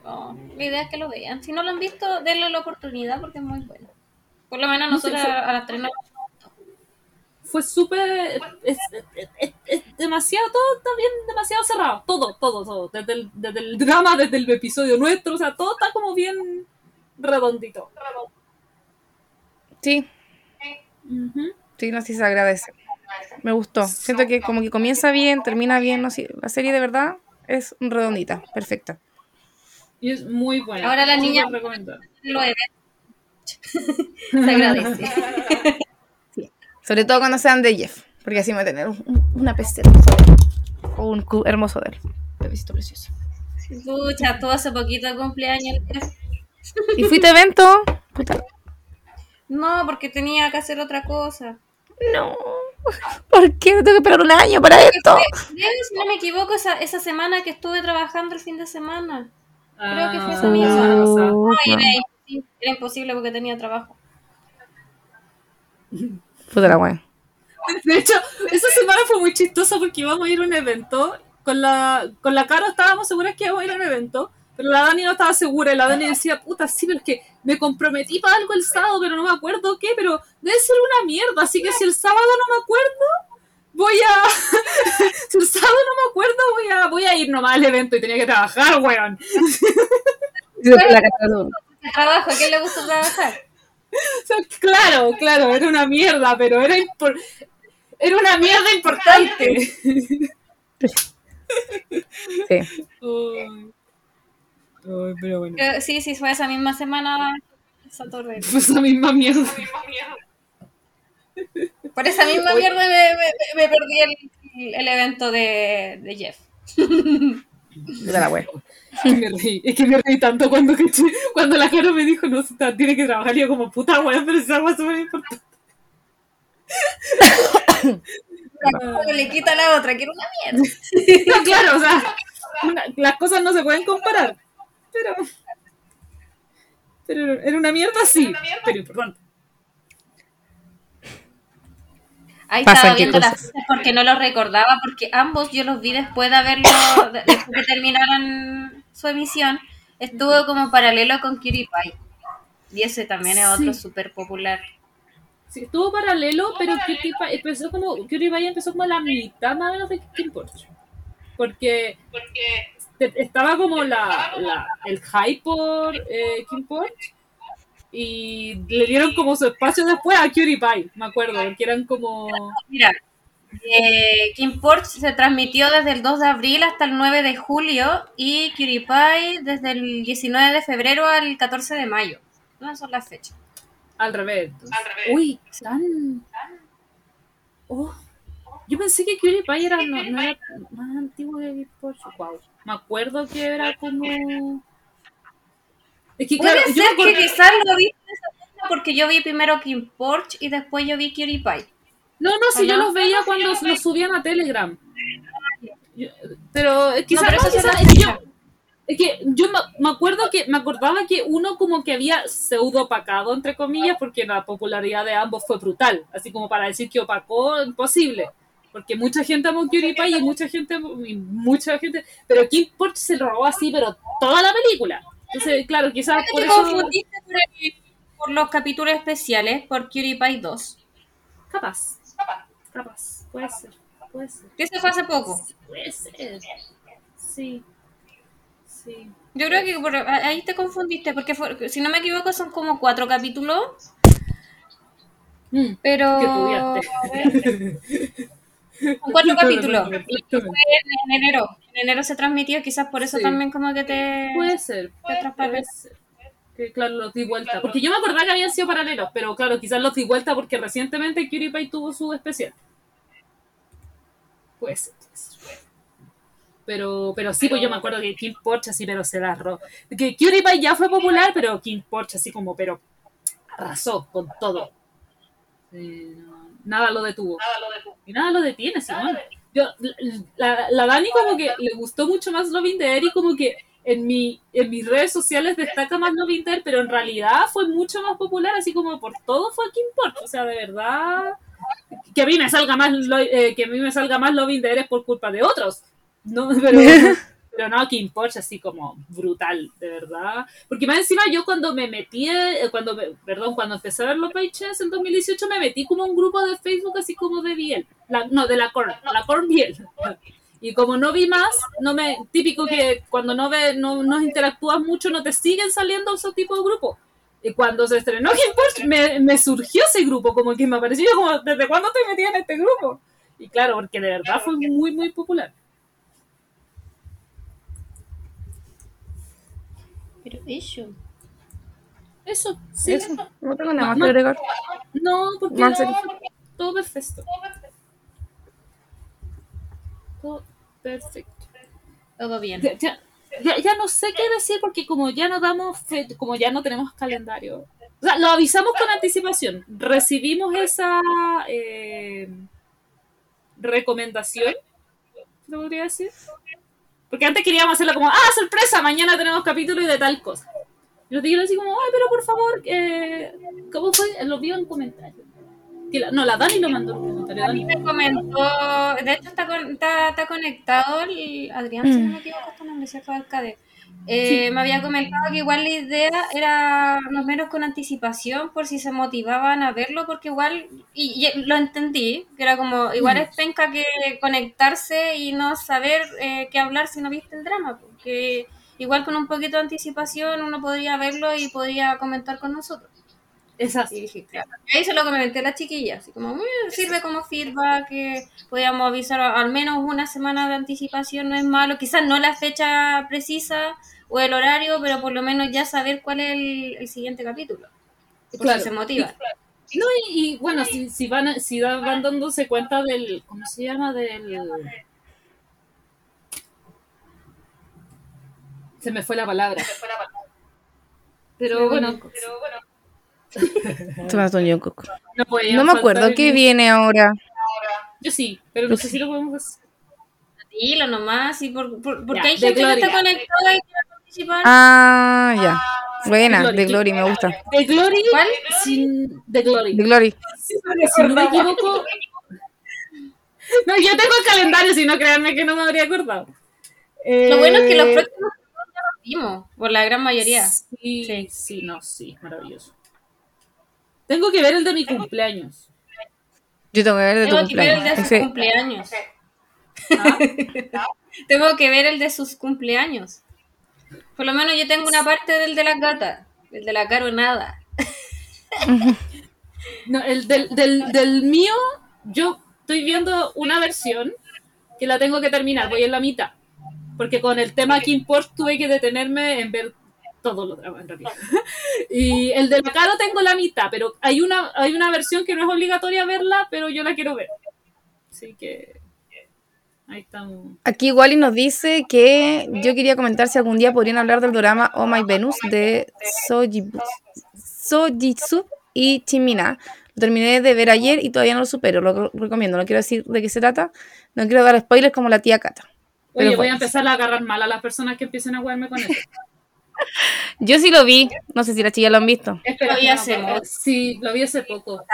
No, la idea es que lo vean. Si no lo han visto, denle la oportunidad porque es muy bueno. Por lo menos No sé, nosotros fue- a las tres no- Fue súper. Es, es- es- es demasiado, todo está bien, demasiado cerrado. Todo, todo, todo. Desde el, desde el drama, desde el episodio nuestro, o sea, todo está como bien redondito. Sí, Ujú. Sí, no, sí se agradece. Me gustó. Siento que como que comienza bien, termina bien. No, sí, la serie de verdad es redondita, perfecta. Y es muy buena. Ahora la niña- lo. Se agradece. Sobre todo cuando sean de Jeff, porque así me va a tener un- un- una él. O un cu hermoso de él. Bebecito precioso. Pucha, todo hace poquito de cumpleaños. ¿Y fuiste a evento? Puta. No, porque tenía que hacer otra cosa. No. ¿Por qué? Tengo que esperar un año para esto. Creo, si no me equivoco, esa, esa semana que estuve trabajando el fin de semana. Creo que fue Ah, esa misma. cosa. No, y era imposible, era imposible porque tenía trabajo. Puta la wea. De hecho, esa semana fue muy chistosa porque íbamos a ir a un evento. Con la, con la Caro estábamos seguras que íbamos a ir a un evento. Pero la Dani no estaba segura y la Dani decía, puta, sí, pero es que me comprometí para algo el sábado, pero no me acuerdo qué, pero debe ser una mierda, así que si el sábado no me acuerdo, voy a... si el sábado no me acuerdo, voy a, voy a ir nomás al evento y tenía que trabajar, weón. Trabajo, ¿a quién le gusta trabajar? O sea, claro, claro, era una mierda, pero era, impor- era una mierda importante. Sí. Ay, pero bueno. Creo- Sí, sí, fue esa misma semana. Saturday. Fue esa misma mierda. Por esa misma mierda me, me- me perdí el, el evento de, de Jeff. De la wea. Es que me reí, es que me reí tanto cuando, cuando la Caro me dijo, no, está- tiene que trabajar, y yo como, puta weón, pero esa es súper importante. Uno le quita a la otra, que era una mierda. No, claro, o sea, una- las cosas no se pueden comparar, pero... Pero era una mierda, sí, pero importante. Ahí Pasan estaba viendo las cosas. porque no los recordaba, porque ambos yo los vi después de haberlo, de- después que terminaron su emisión, estuvo como paralelo con Cutie Pie. Y ese también es otro súper popular. Sí, estuvo paralelo, pero Cutie Pie empezó como, Cutie Pie empezó como a la mitad más o menos de Kim. Porque te- estaba como la, la- el hype por eh, Kim Porch y le dieron como su espacio después a Cutie Pie, me acuerdo, porque eran como... Mira, eh, Kim Porch se transmitió desde el 2 de abril hasta el 9 de julio y Cutie Pie desde el 19 de febrero al 14 de mayo. No son las fechas. Al revés. Uy, tan... Oh, yo pensé que Cutie Pie era, no, no era más antiguo que Kim Porch. Wow. Me acuerdo que era como... Es que Puede claro, yo me ser acuerdo- que quizás lo vi porque yo vi primero Kim Porch y después yo vi Cutie Pie. No, no, si ¿O yo los veía cuando los subían a Telegram. Yo- pero quizás No, pero no, eso quizás- se es que yo, es que yo me, me acuerdo que me acordaba que uno como que había pseudo opacado entre comillas porque la popularidad de ambos fue brutal, así como para decir que opacó imposible. Porque mucha gente amó Cutie Pie y mucha gente, y mucha gente, pero Kim Porch se lo robó así, pero toda la película. Entonces, claro, quizás por te eso, confundiste por, el- por los capítulos especiales por Cutie Pie 2. capaz, capaz, puede ser, puede ser. Que eso fue hace poco. Puede ser. Sí. Sí. Yo creo que por- ahí te confundiste, porque fue- si no me equivoco son como cuatro capítulos, Mm, pero... que. Son cuatro capítulos. Exactamente. En enero. En enero se transmitió, quizás por eso Sí. también como que te... Puede ser. te. Puede ser. Que claro, los di vuelta. Porque yo me acordaba que habían sido paralelos, pero claro, quizás los di vuelta porque recientemente Cutie Pie tuvo su especial. Puede ser. puede ser. Pero, pero sí, pues yo me acuerdo que Kim Porch así, pero se la arró. Que Cutie Pie ya fue popular, pero Kim Porch así como, pero arrasó con todo. Sí, no, nada lo detuvo. Y nada lo detiene, Simón. Yo, la, la Dani como que le gustó mucho más Loving the Air y como que en, mi, en mis redes sociales destaca más Loving the Air, pero en realidad fue mucho más popular, así como por todo fue Kim Porch. O sea, de verdad, que a mí me salga más, lo- eh, que a mí me salga más Loving the Air es por culpa de otros. No, pero, pero no, Kim Porch así como brutal, de verdad. Porque más encima yo cuando me metí, eh, cuando me- perdón, cuando empecé a ver los Chess en 2018 me metí como un grupo de Facebook así como de Biel, la, no, de la Corn, la Corn Biel. Y como no vi más, no me típico que cuando no ve, no, no interactúas mucho, no te siguen saliendo esos tipos de grupos. Y cuando se estrenó Kim Porch, me, me surgió ese grupo, como que me apareció como, ¿desde cuándo estoy metida en este grupo? Y claro, porque de verdad fue muy, muy popular. Pero eso... Eso, sí. Eso. No tengo nada más Ma- que agregar. No, porque Más no, todo perfecto. Todo perfecto. Todo bien. Ya, ya, ya- no sé qué decir porque como ya no damos fe- como ya no tenemos calendario. O sea, lo avisamos con anticipación. Recibimos esa eh, recomendación, ¿se podría decir? Porque antes queríamos hacerlo como, ah, sorpresa, mañana tenemos capítulo y de tal cosa. Y nos dijeron así como, ay, pero por favor, eh, ¿cómo fue? Lo vio en comentarios. la, no, la Dani lo mandó en. A Dani. mí me comentó, de hecho está, con- está, está conectado el Adrián, si no me equivoco, está ¿cierto? Alcade. Eh, Me había comentado que igual la idea era más menos con anticipación por si se motivaban a verlo, porque igual, y, y lo entendí, que era como, igual es penca que conectarse y no saber eh, qué hablar si no viste el drama, porque igual con un poquito de anticipación uno podría verlo y podría comentar con nosotros. Es Y dije, claro. Ahí se lo comenté a la chiquilla, así como, "Mm, sirve como feedback, que podíamos avisar al menos una semana de anticipación, no es malo, quizás no la fecha precisa o el horario, pero por lo menos ya saber cuál es el, el siguiente capítulo. Claro. si se motiva. No, y, y, bueno, si, si van a- si van dándose cuenta del, ¿cómo se llama? Del... Se me fue la palabra. Pero bueno, Sebastián Jungkook. no, podía No me faltar acuerdo qué viene ahora. Yo sí, pero no sé si lo podemos hacer. Dilo nomás, y por, por- porque Ya, hay gente que está conectada y Ah, ya. Buena, Glory. de Glory, me gusta. De Glory, ¿Cuál? sin, de Glory. De Glory. Si no me equivoco. No, yo tengo el calendario, si no, créanme que no me habría acordado. Lo bueno es que los Eh, próximos ya los vimos, por la gran mayoría. Sí, Sí. sí, no, sí, maravilloso. Tengo que ver el de mi cumpleaños. Yo tengo que ver de tu Tengo que ver el de cumpleaños. sus cumpleaños. ¿Ah? Tengo que ver el de sus cumpleaños. Por lo menos yo tengo una parte del de las gatas. El de la caro nada. No, el del, del, del mío, yo estoy viendo una versión que la tengo que terminar, voy en la mitad. Porque con el tema Kim Porsche tuve que detenerme en ver todos los dramas en realidad. Y el de la Caro tengo la mitad, pero hay una, hay una versión que no es obligatoria verla, pero yo la quiero ver. Así que ahí estamos. Aquí Wally nos dice que yo quería comentar si algún día podrían hablar del drama Oh My Venus de Sojitsu y Chimina. Lo terminé de ver ayer y todavía no lo supero. Lo recomiendo. No quiero decir de qué se trata. No quiero dar spoilers como la tía Cata. Oye, voy a empezar a agarrar mal a las personas que empiecen a jugarme con eso. Yo sí lo vi. No sé si las chicas lo han visto. Espera, Lo vi no hace mucho. Sí, lo vi hace poco.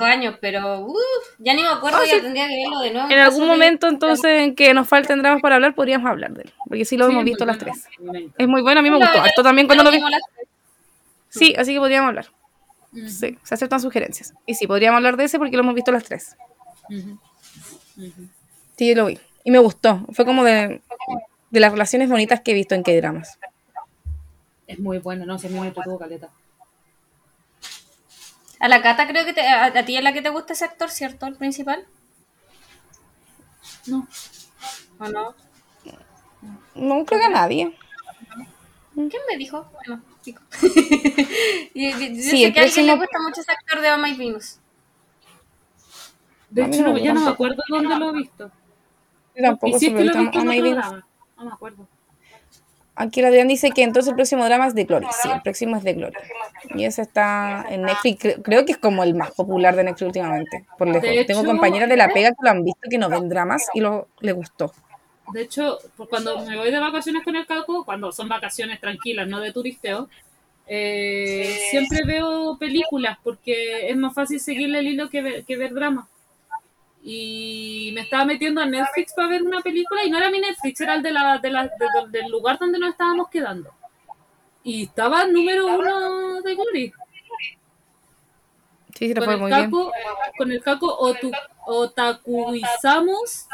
Años, pero uf, ya ni me acuerdo, ya sí. tendría que verlo de nuevo. En algún de- momento, entonces, en que nos falten dramas para hablar, podríamos hablar de él. Porque sí lo Sí, hemos visto las bueno. tres. Es muy bueno. A mí me gustó. Esto también cuando lo vi. Sí, así que podríamos hablar. Sí, se aceptan sugerencias. Y sí, podríamos hablar de ese porque lo hemos visto las tres. Sí, lo vi. Y me gustó. Fue como de, de las relaciones bonitas que he visto en K-dramas. Es muy bueno, no sé, a mí me entretuvo caleta. A la Cata creo que te, a, a ti es la que te gusta ese actor, ¿cierto? El principal. No. ¿O no? No creo que a nadie. ¿Quién me dijo? Bueno, y, y- yo Sí, sé el que a alguien le gusta mucho ese actor de Oh My Venus. De hecho, no, ya no me acuerdo dónde lo he visto. Yo tampoco y si es que lo he visto en otro. No me acuerdo. Aquí el Adrián dice que entonces el próximo drama es de Glory. Sí, el próximo es de Glory. Y ese está en Netflix. Creo, que es como el más popular de Netflix últimamente. Por lejos. De Tengo hecho- compañeras de la pega que lo han visto que no ven dramas y lo, le gustó. De hecho, cuando me voy de vacaciones con el Caco, cuando son vacaciones tranquilas, no de turisteo, eh, siempre veo películas porque es más fácil seguirle el hilo que ver, que ver drama. Y me estaba metiendo a Netflix para ver una película y no era mi Netflix, era el de la, de la- de- del lugar donde nos estábamos quedando. Y estaba el número uno de Glory. Sí, sí, le Con el muy bien. Caco, con el Caco otu- otakuizamos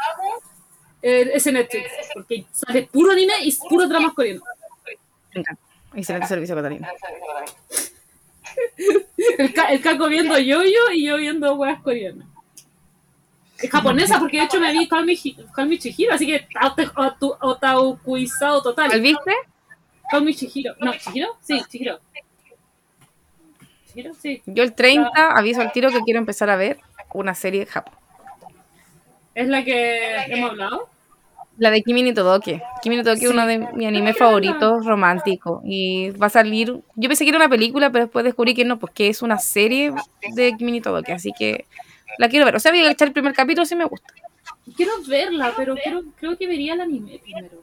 eh, ese Netflix, porque sale puro anime y puro dramas coreanos. Excelente servicio, Catalina. El, ca- el Caco viendo yo-yo y yo viendo weas coreanas. Es japonesa, porque de hecho me vi Call Me, Hi- Call Me Chihiro, así que otakuizado ¿Cuál total. viste? Call Me Chihiro. No, ¿Chihiro? Sí, Chihiro. ¿Chihiro? Sí. Yo el 30 aviso al tiro que quiero empezar a ver una serie de Japón. Es la que hemos hablado. La de Kimi ni Todoke. Kimi ni Todoke es uno de mis animes favoritos románticos. Y va a salir. Yo pensé que era una película, pero después descubrí que no, pues que es una serie de Kimi ni Todoke. Así que la quiero ver. O sea, voy a echar el primer capítulo si me gusta. Quiero verla, pero quiero, creo que vería el anime primero.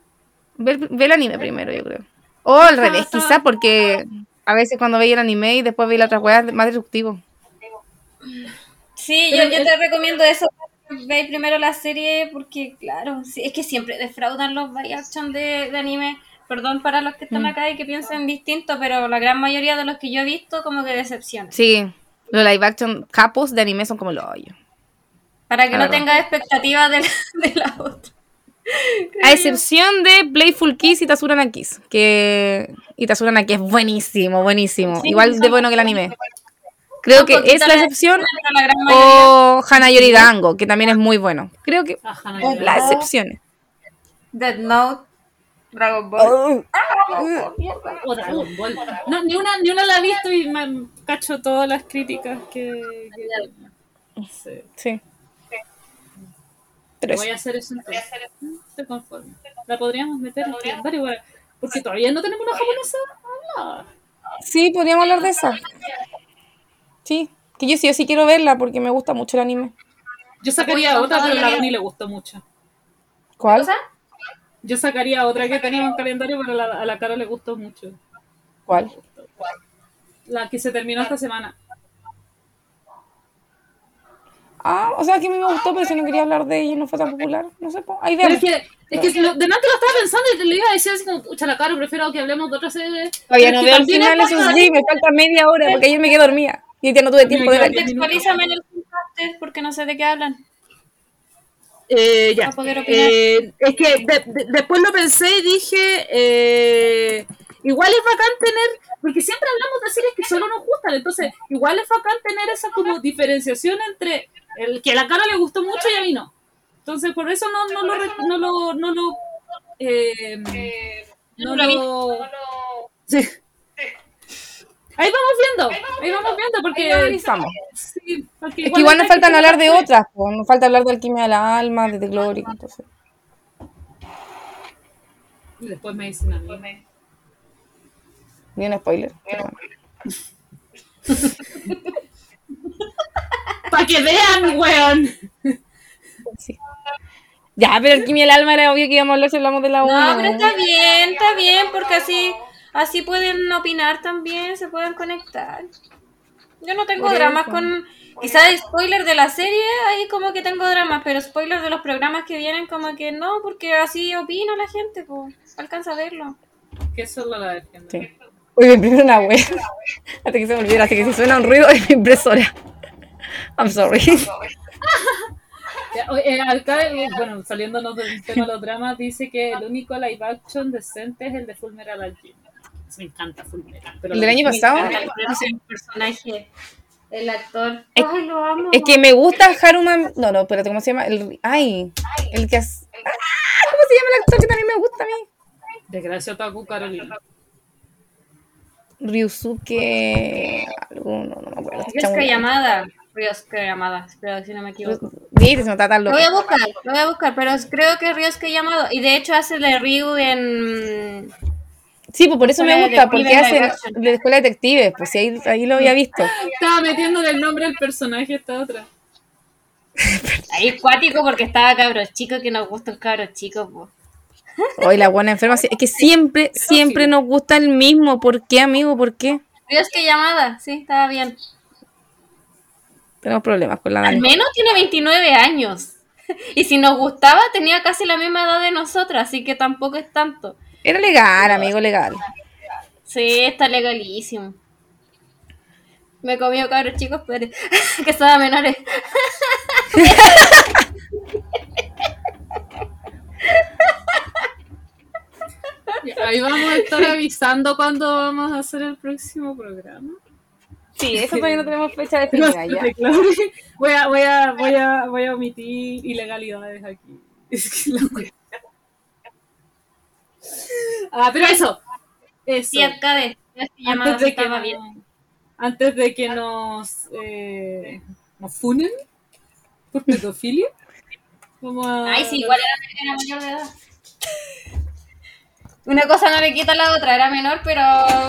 Ver, ver el anime primero, yo creo. O al revés, está- quizá, porque a veces cuando veía el anime y después veía la otra weá es más disruptivo. Sí, yo, te recomiendo eso. Veis primero la serie porque, claro, sí, es que siempre defraudan los live action de, de anime. Perdón para los que están Mm. acá y que piensen distinto, pero la gran mayoría de los que yo he visto como que decepcionan. Sí, los live action capos de anime son como los hoyos. Para que La no verdad. tengas expectativas de, la- de la otra. A excepción de Playful Kiss y Tazurana Kiss. Que... Y Tazurana Kiss es buenísimo, buenísimo. Sí, Igual de bueno que el anime. Creo que es la excepción. La. O Hanayori Dango, que también es muy bueno. Creo que no, las la- excepciones. Death Note, Dragon Ball. Oh, o Dragon Ball. No, ni una, ni una la he visto y me cacho todas las críticas que. que- sí. sí. Voy a hacer eso entonces. Estoy conforme. La podríamos meter en el calendario igual. Porque todavía no tenemos una japonesa. Ah, Sí, podríamos hablar de esa. Sí, que yo sí, yo sí quiero verla porque me gusta mucho el anime. Yo sacaría otra, pero a la Dani le gustó mucho. ¿Cuál? ¿Cosa? Yo sacaría otra que teníamos en calendario, pero a la, a la cara le gustó mucho. ¿Cuál? La que se terminó esta semana. Ah, o sea, que a mí me gustó, pero si no quería hablar de ella y no fue tan popular. No sé, pues, ahí Pero veamos. es que, es que lo, de nada te lo estaba pensando y te le iba a decir así como, pucha, la cara, prefiero que hablemos de otra serie. Pero no veo el también final, es eso sí, me falta media hora porque ayer me quedé dormida. Y día no tuve tiempo de ver. Contextualízame en el podcast porque no sé de qué hablan. Eh, ya. Eh, es que de- de- después lo pensé y dije, eh, igual es bacán tener, porque siempre hablamos de series que solo nos gustan, entonces igual es bacán tener esa como diferenciación entre el que a la cara le gustó mucho y a mí no. Entonces por eso no, no lo, no lo, no lo, eh, no no lo he lo, sí. Ahí vamos viendo, ahí vamos viendo, porque, Analizamos. sí, porque Es que igual nos faltan hablar de otras, pues. Nos falta hablar de Alquimia del Alma, de The Glory, entonces. Y después me dicen a mí. Ni un spoiler. Para que vean, weón. Sí. Ya, pero Alquimia del Alma era obvio que íbamos a hablar si hablamos de la 1. No, pero está bien, está bien, porque así, así pueden opinar también, se pueden conectar. Yo no tengo Por dramas eso. con. Quizás spoiler de la serie, ahí como que tengo dramas, pero spoiler de los programas que vienen, como que no, porque así opina la gente, pues. Alcanza a verlo. Que solo la defiendo. Sí. Uy, me imprimió una web. Hasta que se me olvidara, así que si suena un ruido es mi impresora. I'm sorry. Eh, acá, eh, bueno, saliéndonos del tema de los dramas, dice que el único live action decente es el de Fullmetal Alchemist. Me encanta Fullmetal. Pero ¿El del año pasado? El personaje, el actor. Es- Ay, lo amo. Es que me gusta Haruman. No, no, espérate, ¿cómo se llama? El... Ay, el que. has- Ah, ¿Cómo se llama el actor que también me gusta a mí? Desgracia Otaku Carolina. Ryusuke. Algo, no, no me acuerdo. este Ryosuke chamo- llamada. Ryosuke llamada, espero si no me equivoco. Viste, se Lo voy a buscar, lo voy a buscar, pero creo que Ryosuke llamado. Y de hecho hace de Ryu en. Sí, pues por eso me gusta, porque hace de la escuela de detectives, pues sí, ahí, ahí lo había visto. Estaba metiéndole el nombre al personaje esta otra. Ahí cuático porque estaba cabros chicos que nos gusta el cabros chicos. po. Hoy la buena enferma, es que siempre, siempre nos gusta el mismo. ¿Por qué, amigo? ¿Por qué? Ryosuke llamada, sí, estaba bien. Tenemos problemas con la Al Dani. menos tiene 29 años. Y si nos gustaba, tenía casi la misma edad de nosotras, así que tampoco es tanto. Era legal, amigo, legal. Sí, está legalísimo. Me comió cabros chicos, pero que estaba menores. Ahí vamos a estar avisando cuándo vamos a hacer el próximo programa. Sí, eso todavía no tenemos fecha definida ya. Voy a, voy a, voy a, voy a omitir ilegalidades aquí. Es que la. Ah, pero eso. Eso. Sí, acá de Antes de que, bien. antes de que nos, eh, nos funen por pedofilia. A... Ay, sí, igual era, era mayor de edad. Una cosa no le quita a la otra, era menor, pero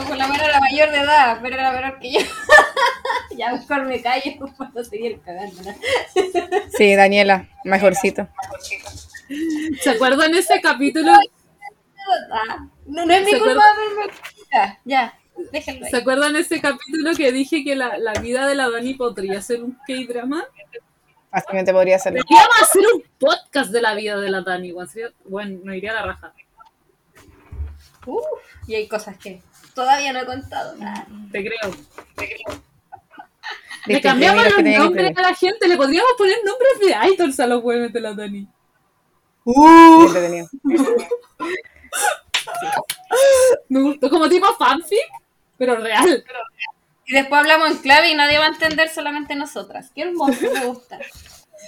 por lo menos era mayor de edad, pero era menor que yo. ya mejor me callo para seguir cagando. ¿no? Sí, Daniela, mejorcito. ¿Se acuerdan ese capítulo? Ah, no, no es mi ¿Se culpa verme. Ya, ya. Déjenlo. ¿Se acuerdan ese capítulo que dije que la, la vida de la Dani podría ser un K-drama? Básicamente podría ser. Deberíamos hacer un podcast de la vida de la Dani. Bueno, no iría a la raja. Uf, y hay cosas que todavía no he contado. Ah. Te creo. Le cambiamos los nombres a la gente. Le podríamos poner nombres de idols a los huevos de la Dani. Entretenido. Me gustó. Como tipo fanfic, pero real. Y después hablamos en clave y nadie va a entender, solamente nosotras. Qué hermoso, me gusta.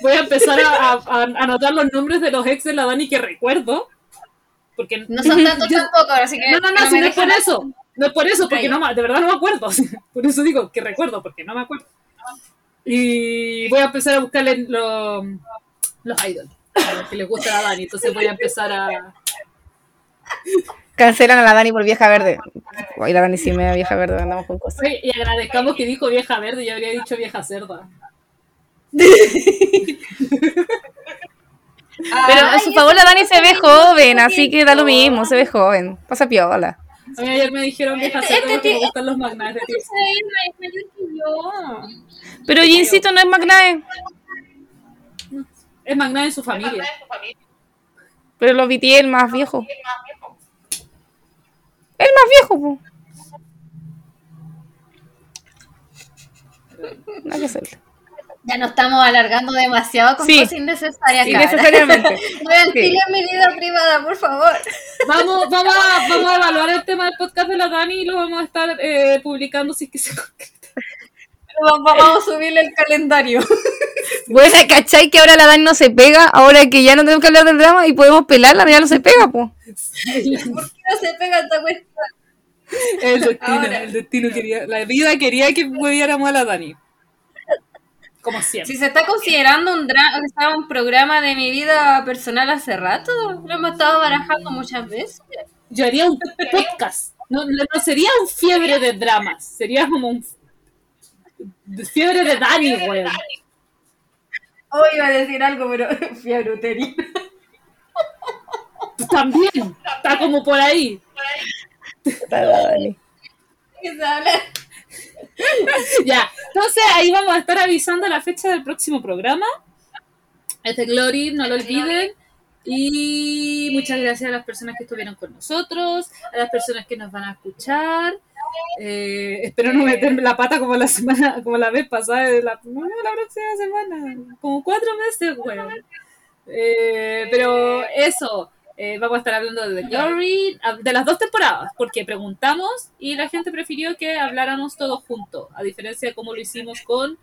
Voy a empezar a, a- a anotar los nombres de los ex de la Dani que recuerdo. Porque No son tantos Yo- tampoco, así que. No, no, no, me si no es por dejan- eso. No es por eso, porque no, de verdad no me acuerdo. Por eso digo que recuerdo, porque no me acuerdo. Y voy a empezar a buscarle lo- los idols a los que les gusta a Dani. Entonces voy a empezar a. Cancelan a la Dani por vieja verde. Hoy la Dani sí me da vieja verde, andamos con cosas. Oye, y agradezcamos que dijo vieja verde y habría dicho vieja cerda. Pero a su favor la Dani se ve joven, así que da lo mismo, se ve joven. Pasa piola. A mí ayer me dijeron vieja Este- cerda este porque me gustan los magnates. Sí, es mayor que yo. Pero Jincito no es McNae. Es magnate en su familia. Pero los BT es el más viejo. El más viejo, po. Que hacerle. Ya nos estamos alargando demasiado con Sí. cosas innecesarias. Innecesariamente. No ventilen mi vida privada, por favor. Vamos, vamos, a, vamos a evaluar el tema del podcast de la Dani y lo vamos a estar eh, publicando si es que se concreta. Vamos a subirle el calendario. Bueno, ¿cachai que ahora la Dani no se pega? Ahora que ya no tenemos que hablar del drama y podemos pelarla, ya no se pega, po. ¿Por qué no se pega esta cuestión? El destino, Ahora. el destino quería, la vida quería que hueviéramos a la Dani. Como siempre. Si se está considerando un, dra- o sea, un programa de mi vida personal hace rato, lo hemos estado barajando muchas veces. Yo haría un podcast. No, no no sería un fiebre de dramas, sería como un fiebre de Dani, weón. Hoy iba a decir algo, pero fiebre uterina. También, está como por ahí. Puta la Dani. ¿Qué se habla? Ya, entonces ahí vamos a estar avisando la fecha del próximo programa. Este Glory, no lo olviden. Y muchas gracias a las personas que estuvieron con nosotros, a las personas que nos van a escuchar. Eh, espero no meterme la pata como la semana, como la vez pasada, de la, no, la próxima semana, como cuatro meses, weón. Eh, pero eso, eh, vamos a estar hablando de The Glory, a- de las dos temporadas, porque preguntamos y la gente prefirió que habláramos todos juntos, a diferencia de cómo lo hicimos con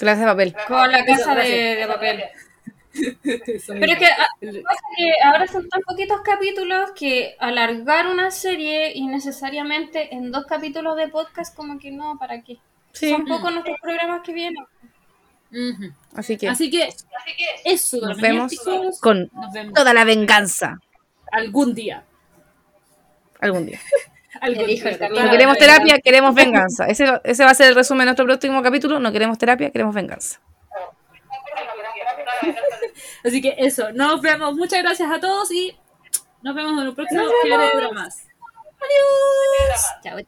la haces papel. Con la casa de, de papel. Pero es que ah, que ahora son tan poquitos capítulos que alargar una serie innecesariamente en dos capítulos de podcast, como que no, ¿para qué? Sí. Son pocos nuestros programas que vienen. Así que Así que eso, nos vemos con nos vemos toda la venganza algún día. algún día. Algún. No queremos terapia, queremos venganza. Ese, ese va a ser el resumen de nuestro próximo capítulo. No queremos terapia, queremos venganza. Así que eso, nos vemos. Muchas gracias a todos y nos vemos en el próximo de Dramas. Chao.